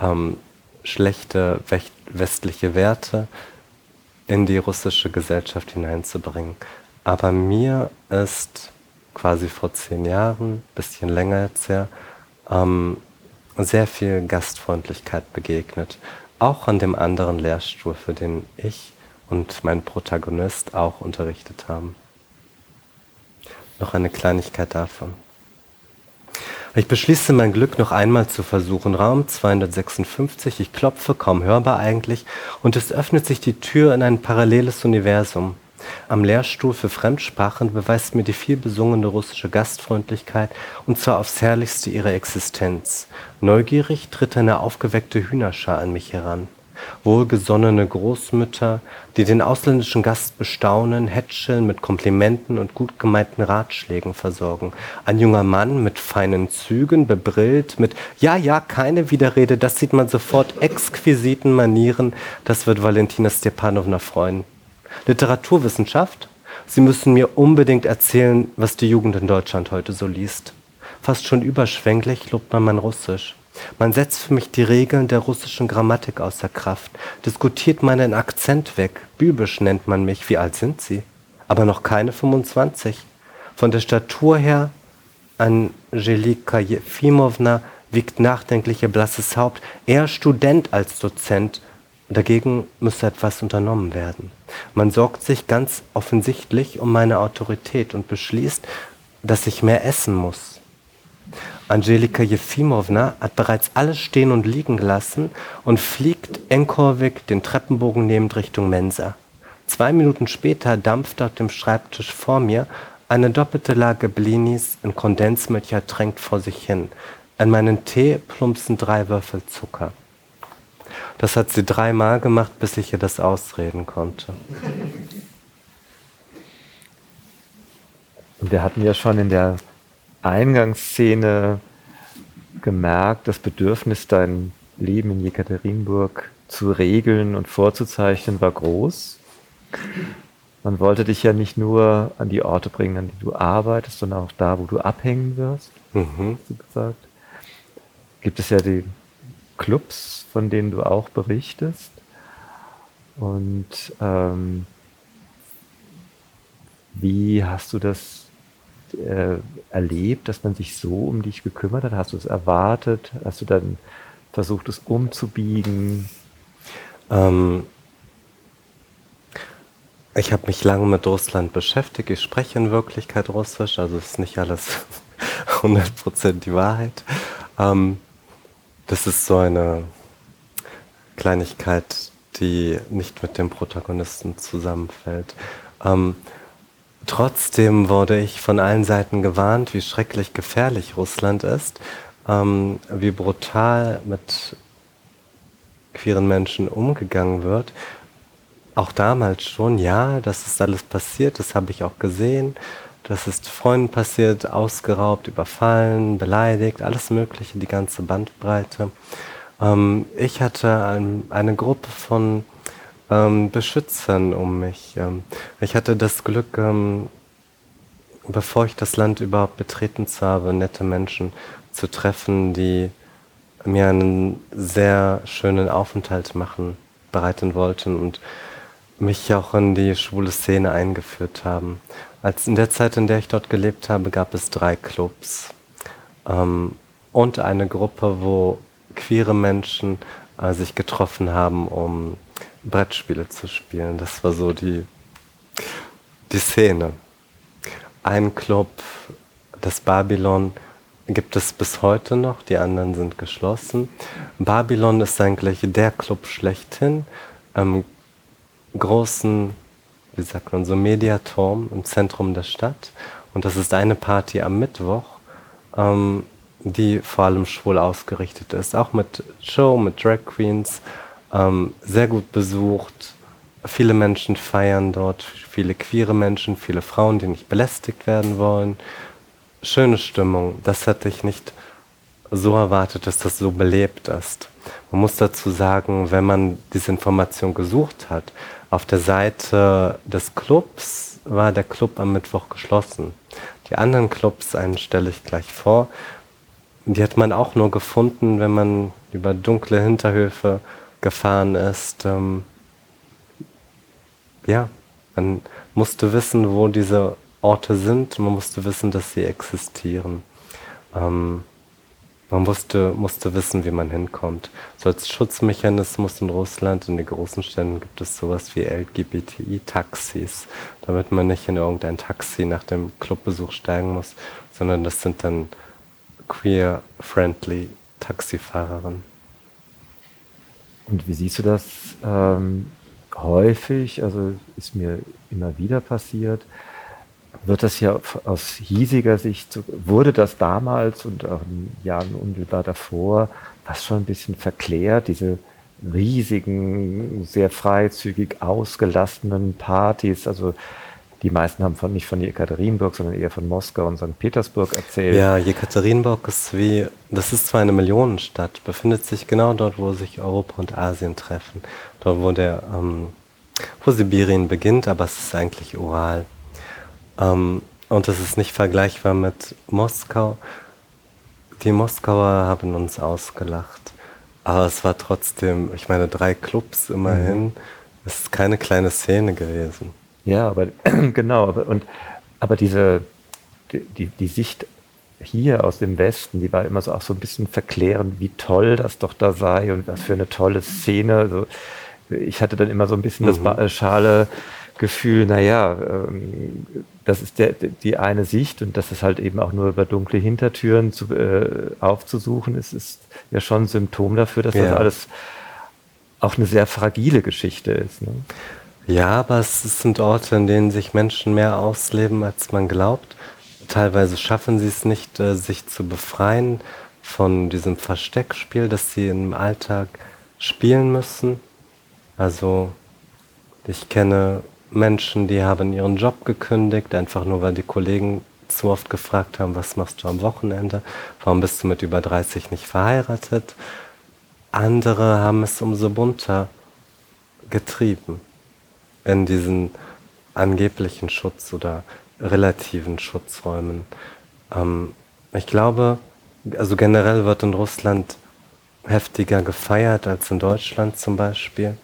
ähm, schlechte westliche Werte in die russische Gesellschaft hineinzubringen. Aber mir ist quasi vor zehn Jahren, bisschen länger jetzt her, ähm, sehr viel Gastfreundlichkeit begegnet. Auch an dem anderen Lehrstuhl, für den ich und mein Protagonist auch unterrichtet haben. Noch eine Kleinigkeit davon. Ich beschließe mein Glück noch einmal zu versuchen. Raum 256, ich klopfe, kaum hörbar eigentlich, und es öffnet sich die Tür in ein paralleles Universum. Am Lehrstuhl für Fremdsprachen beweist mir die vielbesungene russische Gastfreundlichkeit und zwar aufs Herrlichste ihrer Existenz. Neugierig tritt eine aufgeweckte Hühnerschar an mich heran. Wohlgesonnene Großmütter, die den ausländischen Gast bestaunen, hätscheln, mit Komplimenten und gut gemeinten Ratschlägen versorgen. Ein junger Mann mit feinen Zügen, bebrillt, mit Ja, ja, keine Widerrede, das sieht man sofort, exquisiten Manieren, das wird Valentina Stepanowna freuen. Literaturwissenschaft. Sie müssen mir unbedingt erzählen, was die Jugend in Deutschland heute so liest. Fast schon überschwänglich lobt man mein Russisch. Man setzt für mich die Regeln der russischen Grammatik außer Kraft, diskutiert meinen Akzent weg. Bübisch nennt man mich. Wie alt sind Sie? Aber noch keine 25. Von der Statur her, Angelika Jefimowna wiegt nachdenklich ihr blasses Haupt, eher Student als Dozent. Dagegen müsste etwas unternommen werden. Man sorgt sich ganz offensichtlich um meine Autorität und beschließt, dass ich mehr essen muss. Angelika Jefimowna hat bereits alles stehen und liegen gelassen und fliegt Enkorvik den Treppenbogen nehmend Richtung Mensa. Zwei Minuten später dampft auf dem Schreibtisch vor mir eine doppelte Lage Blinis in Kondensmilch ertränkt vor sich hin. An meinen Tee plumpsen drei Würfel Zucker. Das hat sie dreimal gemacht, bis ich ihr das ausreden konnte. Und wir hatten ja schon in der Eingangsszene gemerkt, das Bedürfnis, dein Leben in Jekaterinburg zu regeln und vorzuzeichnen, war groß. Man wollte dich ja nicht nur an die Orte bringen, an die du arbeitest, sondern auch da, wo du abhängen wirst, mhm. hast du gesagt. Gibt es ja die Clubs, von denen du auch berichtest. Und ähm, wie hast du das äh, erlebt, dass man sich so um dich gekümmert hat? Hast du es erwartet? Hast du dann versucht, es umzubiegen? Ähm, ich habe mich lange mit Russland beschäftigt. Ich spreche in Wirklichkeit Russisch, also ist nicht alles <laughs> 100% die Wahrheit. Ähm, das ist so eine Kleinigkeit, die nicht mit dem Protagonisten zusammenfällt. Ähm, trotzdem wurde ich von allen Seiten gewarnt, wie schrecklich gefährlich Russland ist, ähm, wie brutal mit queeren Menschen umgegangen wird auch damals schon, ja, das ist alles passiert, das habe ich auch gesehen. Das ist Freunden passiert, ausgeraubt, überfallen, beleidigt, alles Mögliche, die ganze Bandbreite. Ähm, ich hatte ein, eine Gruppe von ähm, Beschützern um mich. Ähm, ich hatte das Glück, ähm, bevor ich das Land überhaupt betreten habe, nette Menschen zu treffen, die mir einen sehr schönen Aufenthalt machen, bereiten wollten und mich auch in die schwule Szene eingeführt haben. Als in der Zeit, in der ich dort gelebt habe, gab es drei Clubs ähm, und eine Gruppe, wo queere Menschen äh, sich getroffen haben, um Brettspiele zu spielen. Das war so die, die Szene. Ein Club, das Babylon, gibt es bis heute noch, die anderen sind geschlossen. Babylon ist eigentlich der Club schlechthin. Ähm, großen, wie sagt man, so Mediaturm im Zentrum der Stadt. Und das ist eine Party am Mittwoch, ähm, die vor allem schwul ausgerichtet ist. Auch mit Show, mit Drag Queens, ähm, sehr gut besucht. Viele Menschen feiern dort, viele queere Menschen, viele Frauen, die nicht belästigt werden wollen. Schöne Stimmung. Das hätte ich nicht so erwartet, dass das so belebt ist. Man muss dazu sagen, wenn man diese Information gesucht hat, auf der Seite des Clubs war der Club am Mittwoch geschlossen. Die anderen Clubs, einen stelle ich gleich vor, die hat man auch nur gefunden, wenn man über dunkle Hinterhöfe gefahren ist. Ähm, ja, man musste wissen, wo diese Orte sind, man musste wissen, dass sie existieren. Ähm, man musste, musste wissen, wie man hinkommt. So als Schutzmechanismus in Russland, in den großen Städten gibt es sowas wie LGBTI-Taxis, damit man nicht in irgendein Taxi nach dem Clubbesuch steigen muss, sondern das sind dann queer-friendly Taxifahrerinnen. Und wie siehst du das ähm, häufig? Also ist mir immer wieder passiert, wird das ja aus hiesiger Sicht, wurde das damals und auch in Jahren unmittelbar davor fast schon ein bisschen verklärt, diese riesigen, sehr freizügig ausgelassenen Partys, also die meisten haben von, nicht von Jekaterinburg, sondern eher von Moskau und St. Petersburg erzählt. Ja, Jekaterinburg ist wie, das ist zwar eine Millionenstadt, befindet sich genau dort, wo sich Europa und Asien treffen. Dort, wo der, ähm, wo Sibirien beginnt, aber es ist eigentlich Ural. Ähm, und es ist nicht vergleichbar mit Moskau. Die Moskauer haben uns ausgelacht. Aber es war trotzdem, ich meine, drei Clubs immerhin. Mhm. Es ist keine kleine Szene gewesen. Ja, aber <clears throat> genau. Aber, und, aber diese, die, die Sicht hier aus dem Westen, die war immer so auch so ein bisschen verklärend, wie toll das doch da sei und was für eine tolle Szene. Also ich hatte dann immer so ein bisschen mhm. das Schale Gefühl, naja, ähm, das ist der, die eine Sicht und das ist halt eben auch nur über dunkle Hintertüren zu, äh, aufzusuchen, ist, ist ja schon ein Symptom dafür, dass ja. das alles auch eine sehr fragile Geschichte ist. Ne? Ja, aber es sind Orte, in denen sich Menschen mehr ausleben, als man glaubt. Teilweise schaffen sie es nicht, äh, sich zu befreien von diesem Versteckspiel, das sie im Alltag spielen müssen. Also ich kenne Menschen, die haben ihren Job gekündigt, einfach nur weil die Kollegen zu oft gefragt haben, was machst du am Wochenende? Warum bist du mit über 30 nicht verheiratet? Andere haben es umso bunter getrieben in diesen angeblichen Schutz oder relativen Schutzräumen. Ähm, ich glaube, also generell wird in Russland heftiger gefeiert als in Deutschland zum Beispiel.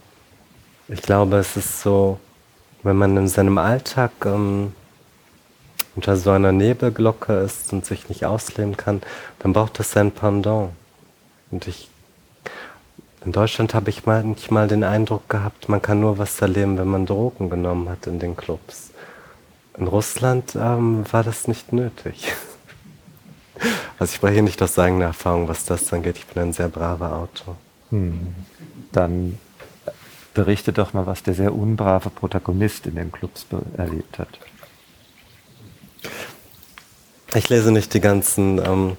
Ich glaube, es ist so, wenn man in seinem Alltag ähm, unter so einer Nebelglocke ist und sich nicht ausleben kann, dann braucht es sein Pendant. Und ich, in Deutschland habe ich manchmal den Eindruck gehabt, man kann nur was erleben, wenn man Drogen genommen hat in den Clubs. In Russland ähm, war das nicht nötig. <laughs> Also ich spreche nicht aus eigener Erfahrung, was das angeht. Ich bin ein sehr braver Autor. Hm. Dann berichte doch mal, was der sehr unbrave Protagonist in den Clubs erlebt hat. Ich lese nicht die ganzen ähm,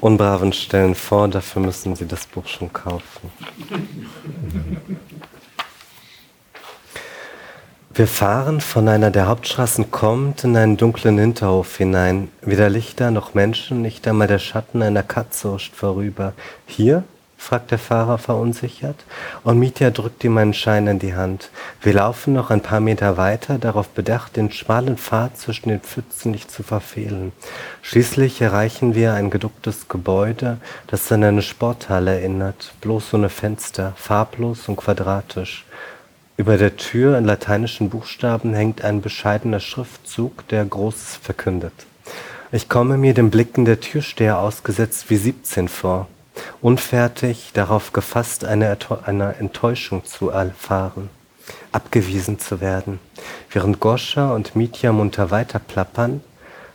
unbraven Stellen vor, dafür müssen Sie das Buch schon kaufen. Wir fahren von einer der Hauptstraßen kommt in einen dunklen Hinterhof hinein. Weder Lichter noch Menschen, nicht einmal der Schatten einer Katze huscht vorüber. Hier? Fragt der Fahrer verunsichert, und Mitya drückt ihm einen Schein in die Hand. Wir laufen noch ein paar Meter weiter, darauf bedacht, den schmalen Pfad zwischen den Pfützen nicht zu verfehlen. Schließlich erreichen wir ein geducktes Gebäude, das an eine Sporthalle erinnert, bloß ohne Fenster, farblos und quadratisch. Über der Tür in lateinischen Buchstaben hängt ein bescheidener Schriftzug, der Großes verkündet. Ich komme mir den Blicken der Türsteher ausgesetzt wie 17 vor, unfertig, darauf gefasst, eine, eine Enttäuschung zu erfahren, abgewiesen zu werden. Während Goscha und Mitya munter weiterplappern,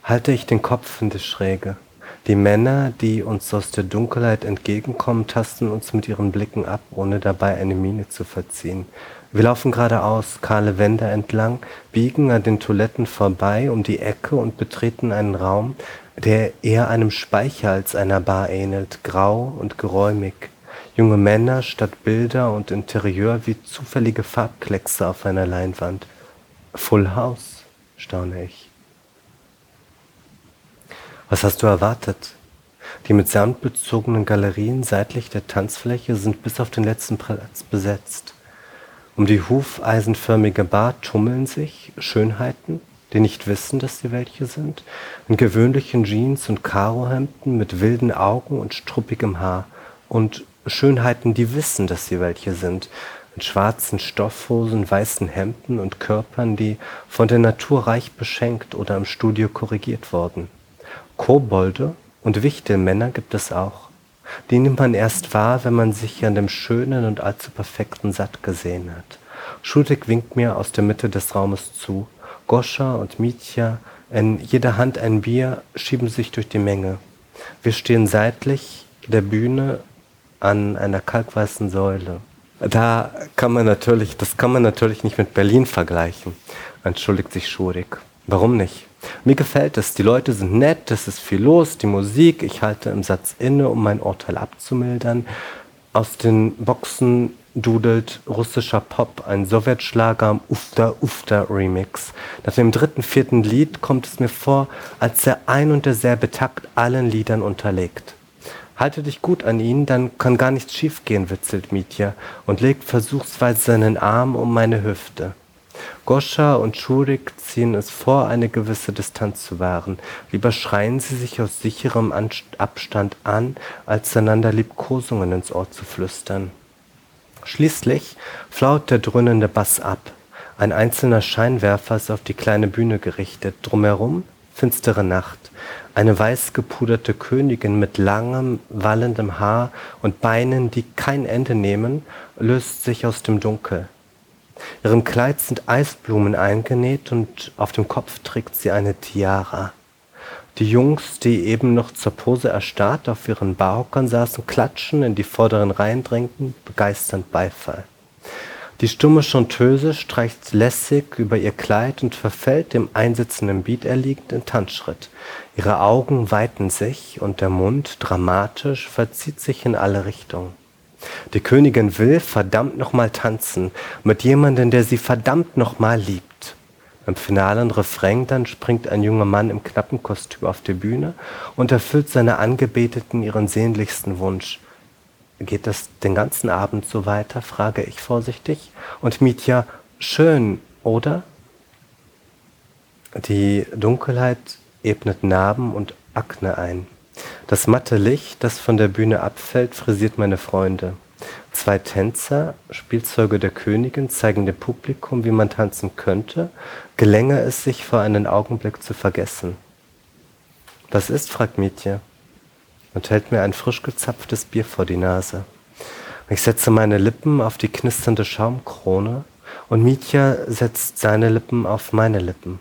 halte ich den Kopf in die Schräge. Die Männer, die uns aus der Dunkelheit entgegenkommen, tasten uns mit ihren Blicken ab, ohne dabei eine Miene zu verziehen. Wir laufen geradeaus, kahle Wände entlang, biegen an den Toiletten vorbei um die Ecke und betreten einen Raum, der eher einem Speicher als einer Bar ähnelt, grau und geräumig. Junge Männer statt Bilder und Interieur wie zufällige Farbkleckse auf einer Leinwand. Full House, staune ich. Was hast du erwartet? Die mit Samt bezogenen Galerien seitlich der Tanzfläche sind bis auf den letzten Platz besetzt. Um die hufeisenförmige Bar tummeln sich Schönheiten, die nicht wissen, dass sie welche sind, in gewöhnlichen Jeans und Karohemden mit wilden Augen und struppigem Haar und Schönheiten, die wissen, dass sie welche sind, in schwarzen Stoffhosen, weißen Hemden und Körpern, die von der Natur reich beschenkt oder im Studio korrigiert wurden. Kobolde und Wichtelmänner gibt es auch. Die nimmt man erst wahr, wenn man sich an dem Schönen und allzu Perfekten satt gesehen hat. Schutek winkt mir aus der Mitte des Raumes zu. Goscha und Mitya, in jeder Hand ein Bier, schieben sich durch die Menge. Wir stehen seitlich der Bühne an einer kalkweißen Säule. Da kann man natürlich, das kann man natürlich nicht mit Berlin vergleichen, entschuldigt sich Schurik. Warum nicht? Mir gefällt es, die Leute sind nett, es ist viel los, die Musik, ich halte im Satz inne, um mein Urteil abzumildern. Aus den Boxen dudelt russischer Pop, ein Sowjetschlager am Ufta Ufta Remix. Nach dem dritten, vierten Lied kommt es mir vor, als der ein und derselbe Takt allen Liedern unterlegt. Halte dich gut an ihn, dann kann gar nichts schiefgehen, witzelt Mitya und legt versuchsweise seinen Arm um meine Hüfte. Goscha und Schurik ziehen es vor, eine gewisse Distanz zu wahren. Lieber schreien sie sich aus sicherem Abstand an, als einander Liebkosungen ins Ohr zu flüstern. Schließlich flaut der dröhnende Bass ab. Ein einzelner Scheinwerfer ist auf die kleine Bühne gerichtet. Drumherum finstere Nacht. Eine weiß gepuderte Königin mit langem, wallendem Haar und Beinen, die kein Ende nehmen, löst sich aus dem Dunkel. Ihrem Kleid sind Eisblumen eingenäht und auf dem Kopf trägt sie eine Tiara. Die Jungs, die eben noch zur Pose erstarrt auf ihren Barhockern saßen, klatschen, in die vorderen Reihen drängten, begeisternd Beifall. Die stumme Chanteuse streicht lässig über ihr Kleid und verfällt dem einsitzenden Beat erliegend in Tanzschritt. Ihre Augen weiten sich und der Mund, dramatisch, verzieht sich in alle Richtungen. Die Königin will verdammt nochmal tanzen mit jemandem, der sie verdammt nochmal liebt. Im finalen Refrain dann springt ein junger Mann im knappen Kostüm auf die Bühne und erfüllt seiner Angebeteten ihren sehnlichsten Wunsch. Geht das den ganzen Abend so weiter, frage ich vorsichtig. Und Mietja, schön, oder? Die Dunkelheit ebnet Narben und Akne ein. Das matte Licht, das von der Bühne abfällt, frisiert meine Freunde. Zwei Tänzer, Spielzeuge der Königin, zeigen dem Publikum, wie man tanzen könnte, gelänge es sich für einen Augenblick zu vergessen. Was ist? fragt Mietje und hält mir ein frisch gezapftes Bier vor die Nase. Ich setze meine Lippen auf die knisternde Schaumkrone und Mietja setzt seine Lippen auf meine Lippen.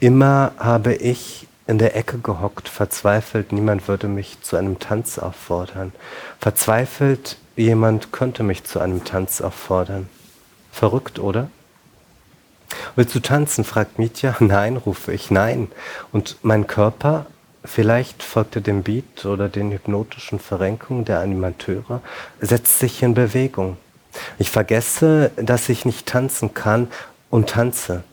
Immer habe ich in der Ecke gehockt, verzweifelt, niemand würde mich zu einem Tanz auffordern. Verzweifelt, jemand könnte mich zu einem Tanz auffordern. Verrückt, oder? Willst du tanzen? fragt Mietja. <laughs> Nein, rufe ich, nein. Und mein Körper, vielleicht folgt er dem Beat oder den hypnotischen Verrenkungen der Animateure, setzt sich in Bewegung. Ich vergesse, dass ich nicht tanzen kann und tanze.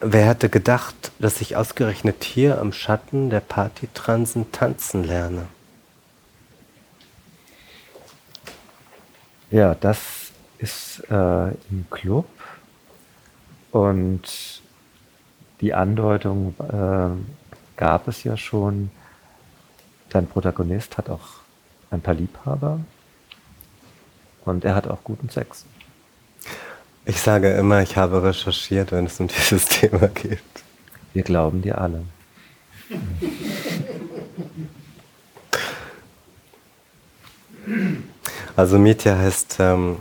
Wer hätte gedacht, dass ich ausgerechnet hier im Schatten der Partytransen tanzen lerne? Ja, das ist äh, im Club und die Andeutung äh, gab es ja schon. Dein Protagonist hat auch ein paar Liebhaber und er hat auch guten Sex. Ich sage immer, ich habe recherchiert, wenn es um <laughs> dieses Thema geht. Wir glauben dir alle. <laughs> Also Mitya heißt, ähm,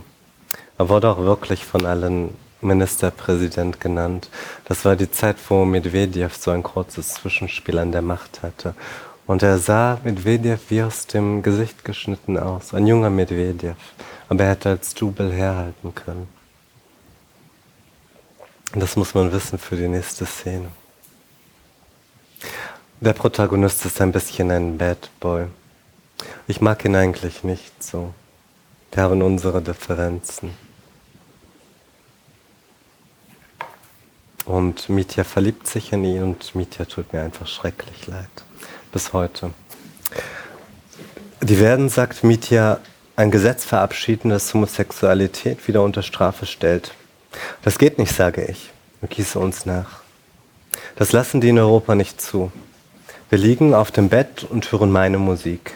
er wurde auch wirklich von allen Ministerpräsident genannt. Das war die Zeit, wo Medvedev so ein kurzes Zwischenspiel an der Macht hatte. Und er sah Medvedev wie aus dem Gesicht geschnitten aus. Ein junger Medvedev. Aber er hätte als Double herhalten können. Das muss man wissen für die nächste Szene. Der Protagonist ist ein bisschen ein Bad Boy. Ich mag ihn eigentlich nicht so. Wir haben unsere Differenzen. Und Mitya verliebt sich in ihn und Mitya tut mir einfach schrecklich leid. Bis heute. Die werden, sagt Mitya, ein Gesetz verabschieden, das Homosexualität wieder unter Strafe stellt. Das geht nicht, sage ich und gieße uns nach. Das lassen die in Europa nicht zu. Wir liegen auf dem Bett und hören meine Musik.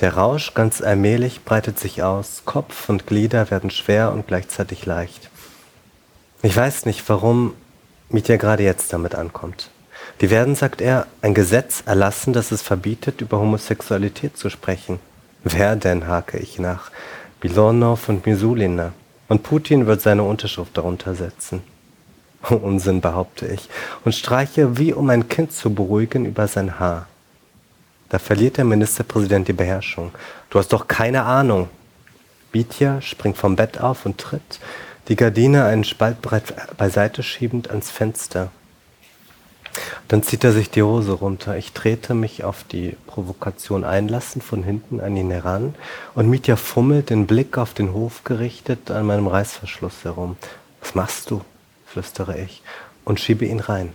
Der Rausch ganz allmählich breitet sich aus, Kopf und Glieder werden schwer und gleichzeitig leicht. Ich weiß nicht, warum Mitya gerade jetzt damit ankommt. Die werden, sagt er, ein Gesetz erlassen, das es verbietet, über Homosexualität zu sprechen. Wer denn, hake ich nach. Bilonov und Misulina. Und Putin wird seine Unterschrift darunter setzen. <laughs> Unsinn, behaupte ich, und streiche, wie um ein Kind zu beruhigen, über sein Haar. Da verliert der Ministerpräsident die Beherrschung. Du hast doch keine Ahnung. Bitja springt vom Bett auf und tritt, die Gardine einen Spalt breit beiseite schiebend ans Fenster. Dann zieht er sich die Hose runter. Ich trete mich auf die Provokation einlassen, von hinten an ihn heran, und Mitya fummelt, den Blick auf den Hof gerichtet, an meinem Reißverschluss herum. Was machst du? flüstere ich und schiebe ihn rein.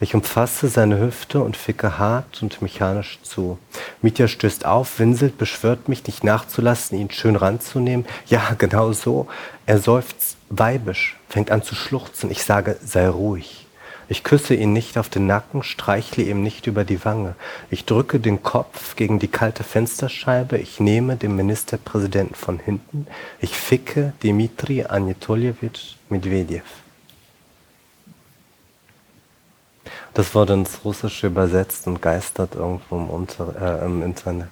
Ich umfasse seine Hüfte und ficke hart und mechanisch zu. Mitya stößt auf, winselt, beschwört mich, nicht nachzulassen, ihn schön ranzunehmen. Ja, <laughs> genau so. Er seufzt weibisch, fängt an zu schluchzen. Ich sage, sei ruhig. Ich küsse ihn nicht auf den Nacken, streichle ihm nicht über die Wange. Ich drücke den Kopf gegen die kalte Fensterscheibe. Ich nehme den Ministerpräsidenten von hinten. Ich ficke Dmitri Anatoljewitsch Medvedev. Das wurde ins Russische übersetzt und geistert irgendwo im, Unter äh, im Internet.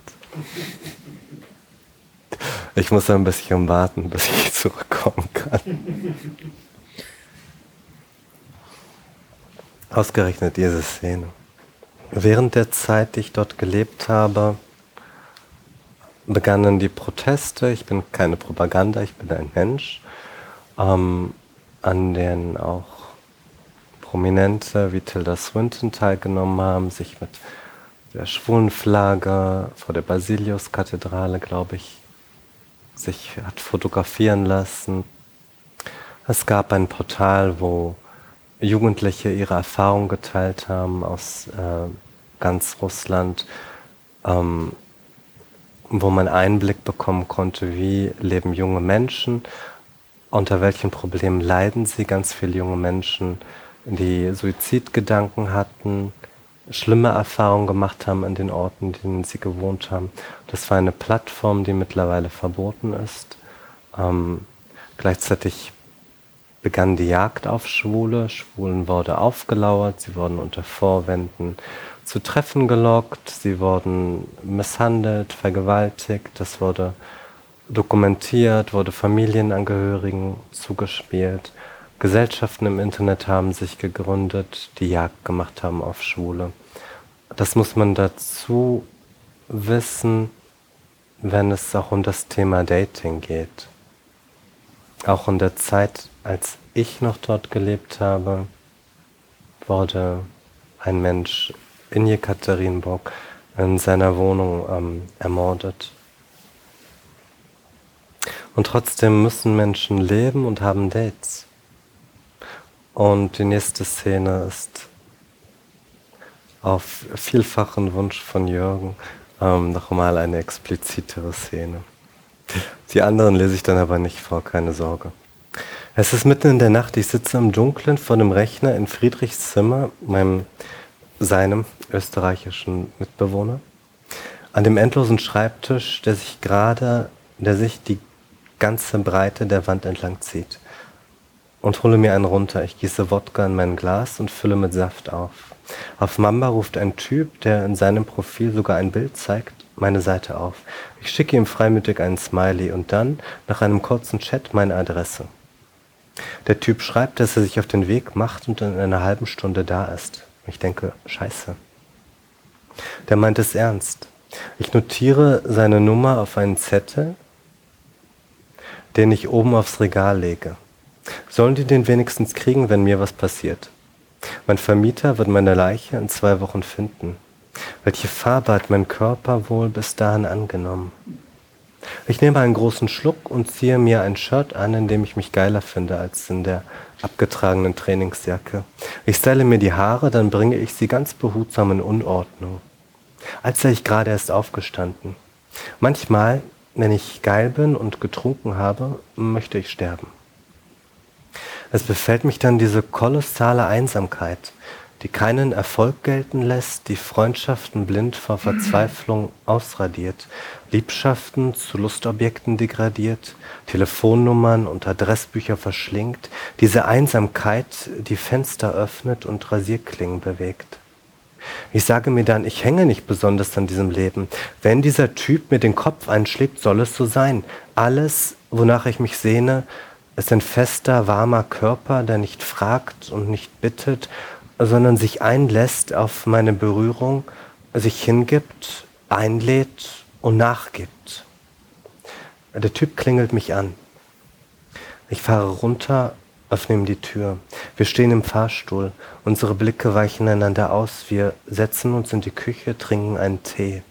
Ich muss ein bisschen warten, bis ich <laughs> zurückkommen kann. Ausgerechnet diese Szene. Während der Zeit, die ich dort gelebt habe, begannen die Proteste. Ich bin keine Propaganda, ich bin ein Mensch, ähm, an denen auch Prominente wie Tilda Swinton teilgenommen haben, sich mit der Schwulenflagge vor der Basiliuskathedrale, glaube ich, sich hat fotografieren lassen. Es gab ein Portal, wo Jugendliche ihre Erfahrungen geteilt haben aus äh, ganz Russland, ähm, wo man Einblick bekommen konnte, wie leben junge Menschen, unter welchen Problemen leiden sie, ganz viele junge Menschen, die Suizidgedanken hatten, schlimme Erfahrungen gemacht haben an den Orten, in denen sie gewohnt haben. Das war eine Plattform, die mittlerweile verboten ist. Ähm, gleichzeitig begann die Jagd auf Schwule. Schwulen wurde aufgelauert, sie wurden unter Vorwänden zu Treffen gelockt, sie wurden misshandelt, vergewaltigt, das wurde dokumentiert, wurde Familienangehörigen zugespielt. Gesellschaften im Internet haben sich gegründet, die Jagd gemacht haben auf Schwule. Das muss man dazu wissen, wenn es auch um das Thema Dating geht. Auch in der Zeit, als ich noch dort gelebt habe, wurde ein Mensch in Jekaterinburg in seiner Wohnung ähm, ermordet. Und trotzdem müssen Menschen leben und haben Dates. Und die nächste Szene ist auf vielfachen Wunsch von Jürgen ähm, nochmal eine explizitere Szene. Die anderen lese ich dann aber nicht vor, keine Sorge. Es ist mitten in der Nacht, ich sitze im Dunkeln vor dem Rechner in Friedrichs Zimmer, meinem, seinem österreichischen Mitbewohner, an dem endlosen Schreibtisch, der sich gerade, der sich die ganze Breite der Wand entlang zieht und hole mir einen runter. Ich gieße Wodka in mein Glas und fülle mit Saft auf. Auf Mamba ruft ein Typ, der in seinem Profil sogar ein Bild zeigt, meine Seite auf. Ich schicke ihm freimütig einen Smiley und dann, nach einem kurzen Chat, meine Adresse. Der Typ schreibt, dass er sich auf den Weg macht und in einer halben Stunde da ist. Ich denke, scheiße. Der meint es ernst. Ich notiere seine Nummer auf einen Zettel, den ich oben aufs Regal lege. Sollen die den wenigstens kriegen, wenn mir was passiert? Mein Vermieter wird meine Leiche in zwei Wochen finden. Welche Farbe hat mein Körper wohl bis dahin angenommen? Ich nehme einen großen Schluck und ziehe mir ein Shirt an, in dem ich mich geiler finde als in der abgetragenen Trainingsjacke. Ich style mir die Haare, dann bringe ich sie ganz behutsam in Unordnung. Als sei ich gerade erst aufgestanden. Manchmal, wenn ich geil bin und getrunken habe, möchte ich sterben. Es befällt mich dann diese kolossale Einsamkeit, die keinen Erfolg gelten lässt, die Freundschaften blind vor Verzweiflung ausradiert, Liebschaften zu Lustobjekten degradiert, Telefonnummern und Adressbücher verschlingt, diese Einsamkeit, die Fenster öffnet und Rasierklingen bewegt. Ich sage mir dann, ich hänge nicht besonders an diesem Leben. Wenn dieser Typ mir den Kopf einschlägt, soll es so sein. Alles, wonach ich mich sehne, ist ein fester, warmer Körper, der nicht fragt und nicht bittet, sondern sich einlässt auf meine Berührung, sich hingibt, einlädt und nachgibt. Der Typ klingelt mich an. Ich fahre runter, öffne ihm die Tür. Wir stehen im Fahrstuhl. Unsere Blicke weichen einander aus. Wir setzen uns in die Küche, trinken einen Tee.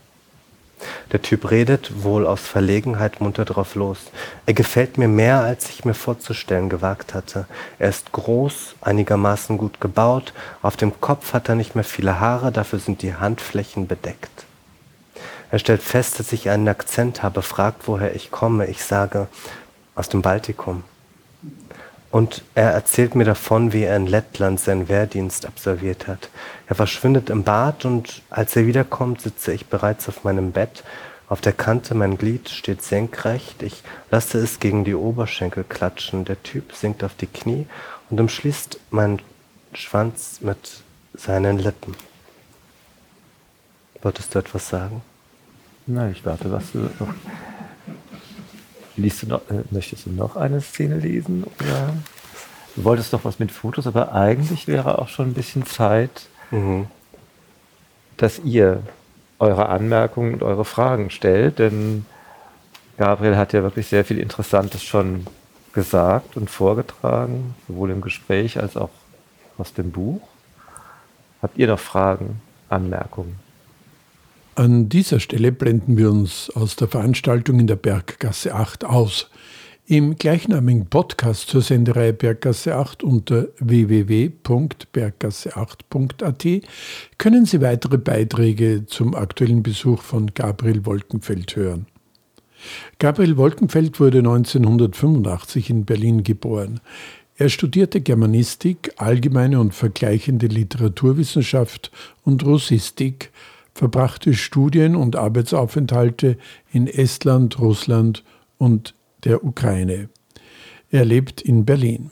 Der Typ redet, wohl aus Verlegenheit, munter drauf los. Er gefällt mir mehr, als ich mir vorzustellen gewagt hatte. Er ist groß, einigermaßen gut gebaut, auf dem Kopf hat er nicht mehr viele Haare, dafür sind die Handflächen bedeckt. Er stellt fest, dass ich einen Akzent habe, fragt, woher ich komme. Ich sage, aus dem Baltikum. Und er erzählt mir davon, wie er in Lettland seinen Wehrdienst absolviert hat. Er verschwindet im Bad und als er wiederkommt, sitze ich bereits auf meinem Bett. Auf der Kante mein Glied steht senkrecht. Ich lasse es gegen die Oberschenkel klatschen. Der Typ sinkt auf die Knie und umschließt meinen Schwanz mit seinen Lippen. Wolltest du etwas sagen? Nein, ich warte, was du noch. Liest du noch, äh, möchtest du noch eine Szene lesen? Oder? Du wolltest doch was mit Fotos, aber eigentlich wäre auch schon ein bisschen Zeit, mhm. dass ihr eure Anmerkungen und eure Fragen stellt, denn Gabriel hat ja wirklich sehr viel Interessantes schon gesagt und vorgetragen, sowohl im Gespräch als auch aus dem Buch. Habt ihr noch Fragen, Anmerkungen? An dieser Stelle blenden wir uns aus der Veranstaltung in der Berggasse 8 aus. Im gleichnamigen Podcast zur Senderei Berggasse 8 unter www.berggasse8.at können Sie weitere Beiträge zum aktuellen Besuch von Gabriel Wolkenfeld hören. Gabriel Wolkenfeld wurde 1985 in Berlin geboren. Er studierte Germanistik, allgemeine und vergleichende Literaturwissenschaft und Russistik, verbrachte Studien- und Arbeitsaufenthalte in Estland, Russland und der Ukraine. Er lebt in Berlin.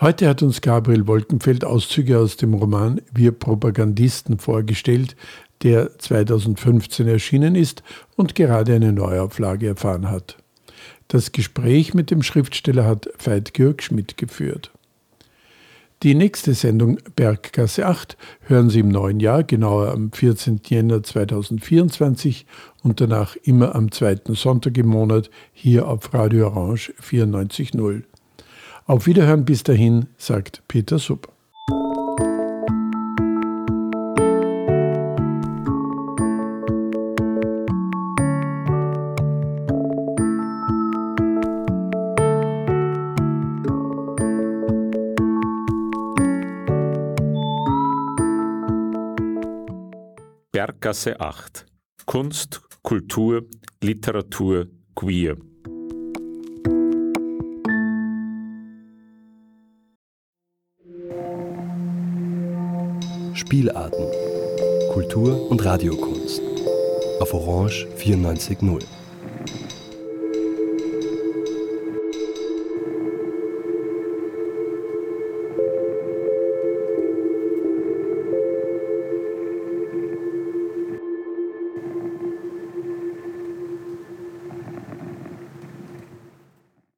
Heute hat uns Gabriel Wolkenfeld Auszüge aus dem Roman Wir Propagandisten vorgestellt, der 2015 erschienen ist und gerade eine Neuauflage erfahren hat. Das Gespräch mit dem Schriftsteller hat Veit Georg Schmidt geführt. Die nächste Sendung Berggasse 8 hören Sie im neuen Jahr, genauer am 14. Jänner 2024 und danach immer am zweiten Sonntag im Monat hier auf Radio Orange 94.0. Auf Wiederhören bis dahin, sagt Peter Supp. Berggasse 8 Kunst, Kultur, Literatur, Queer. Spielarten. Kultur und Radiokunst. Auf Orange 94.0.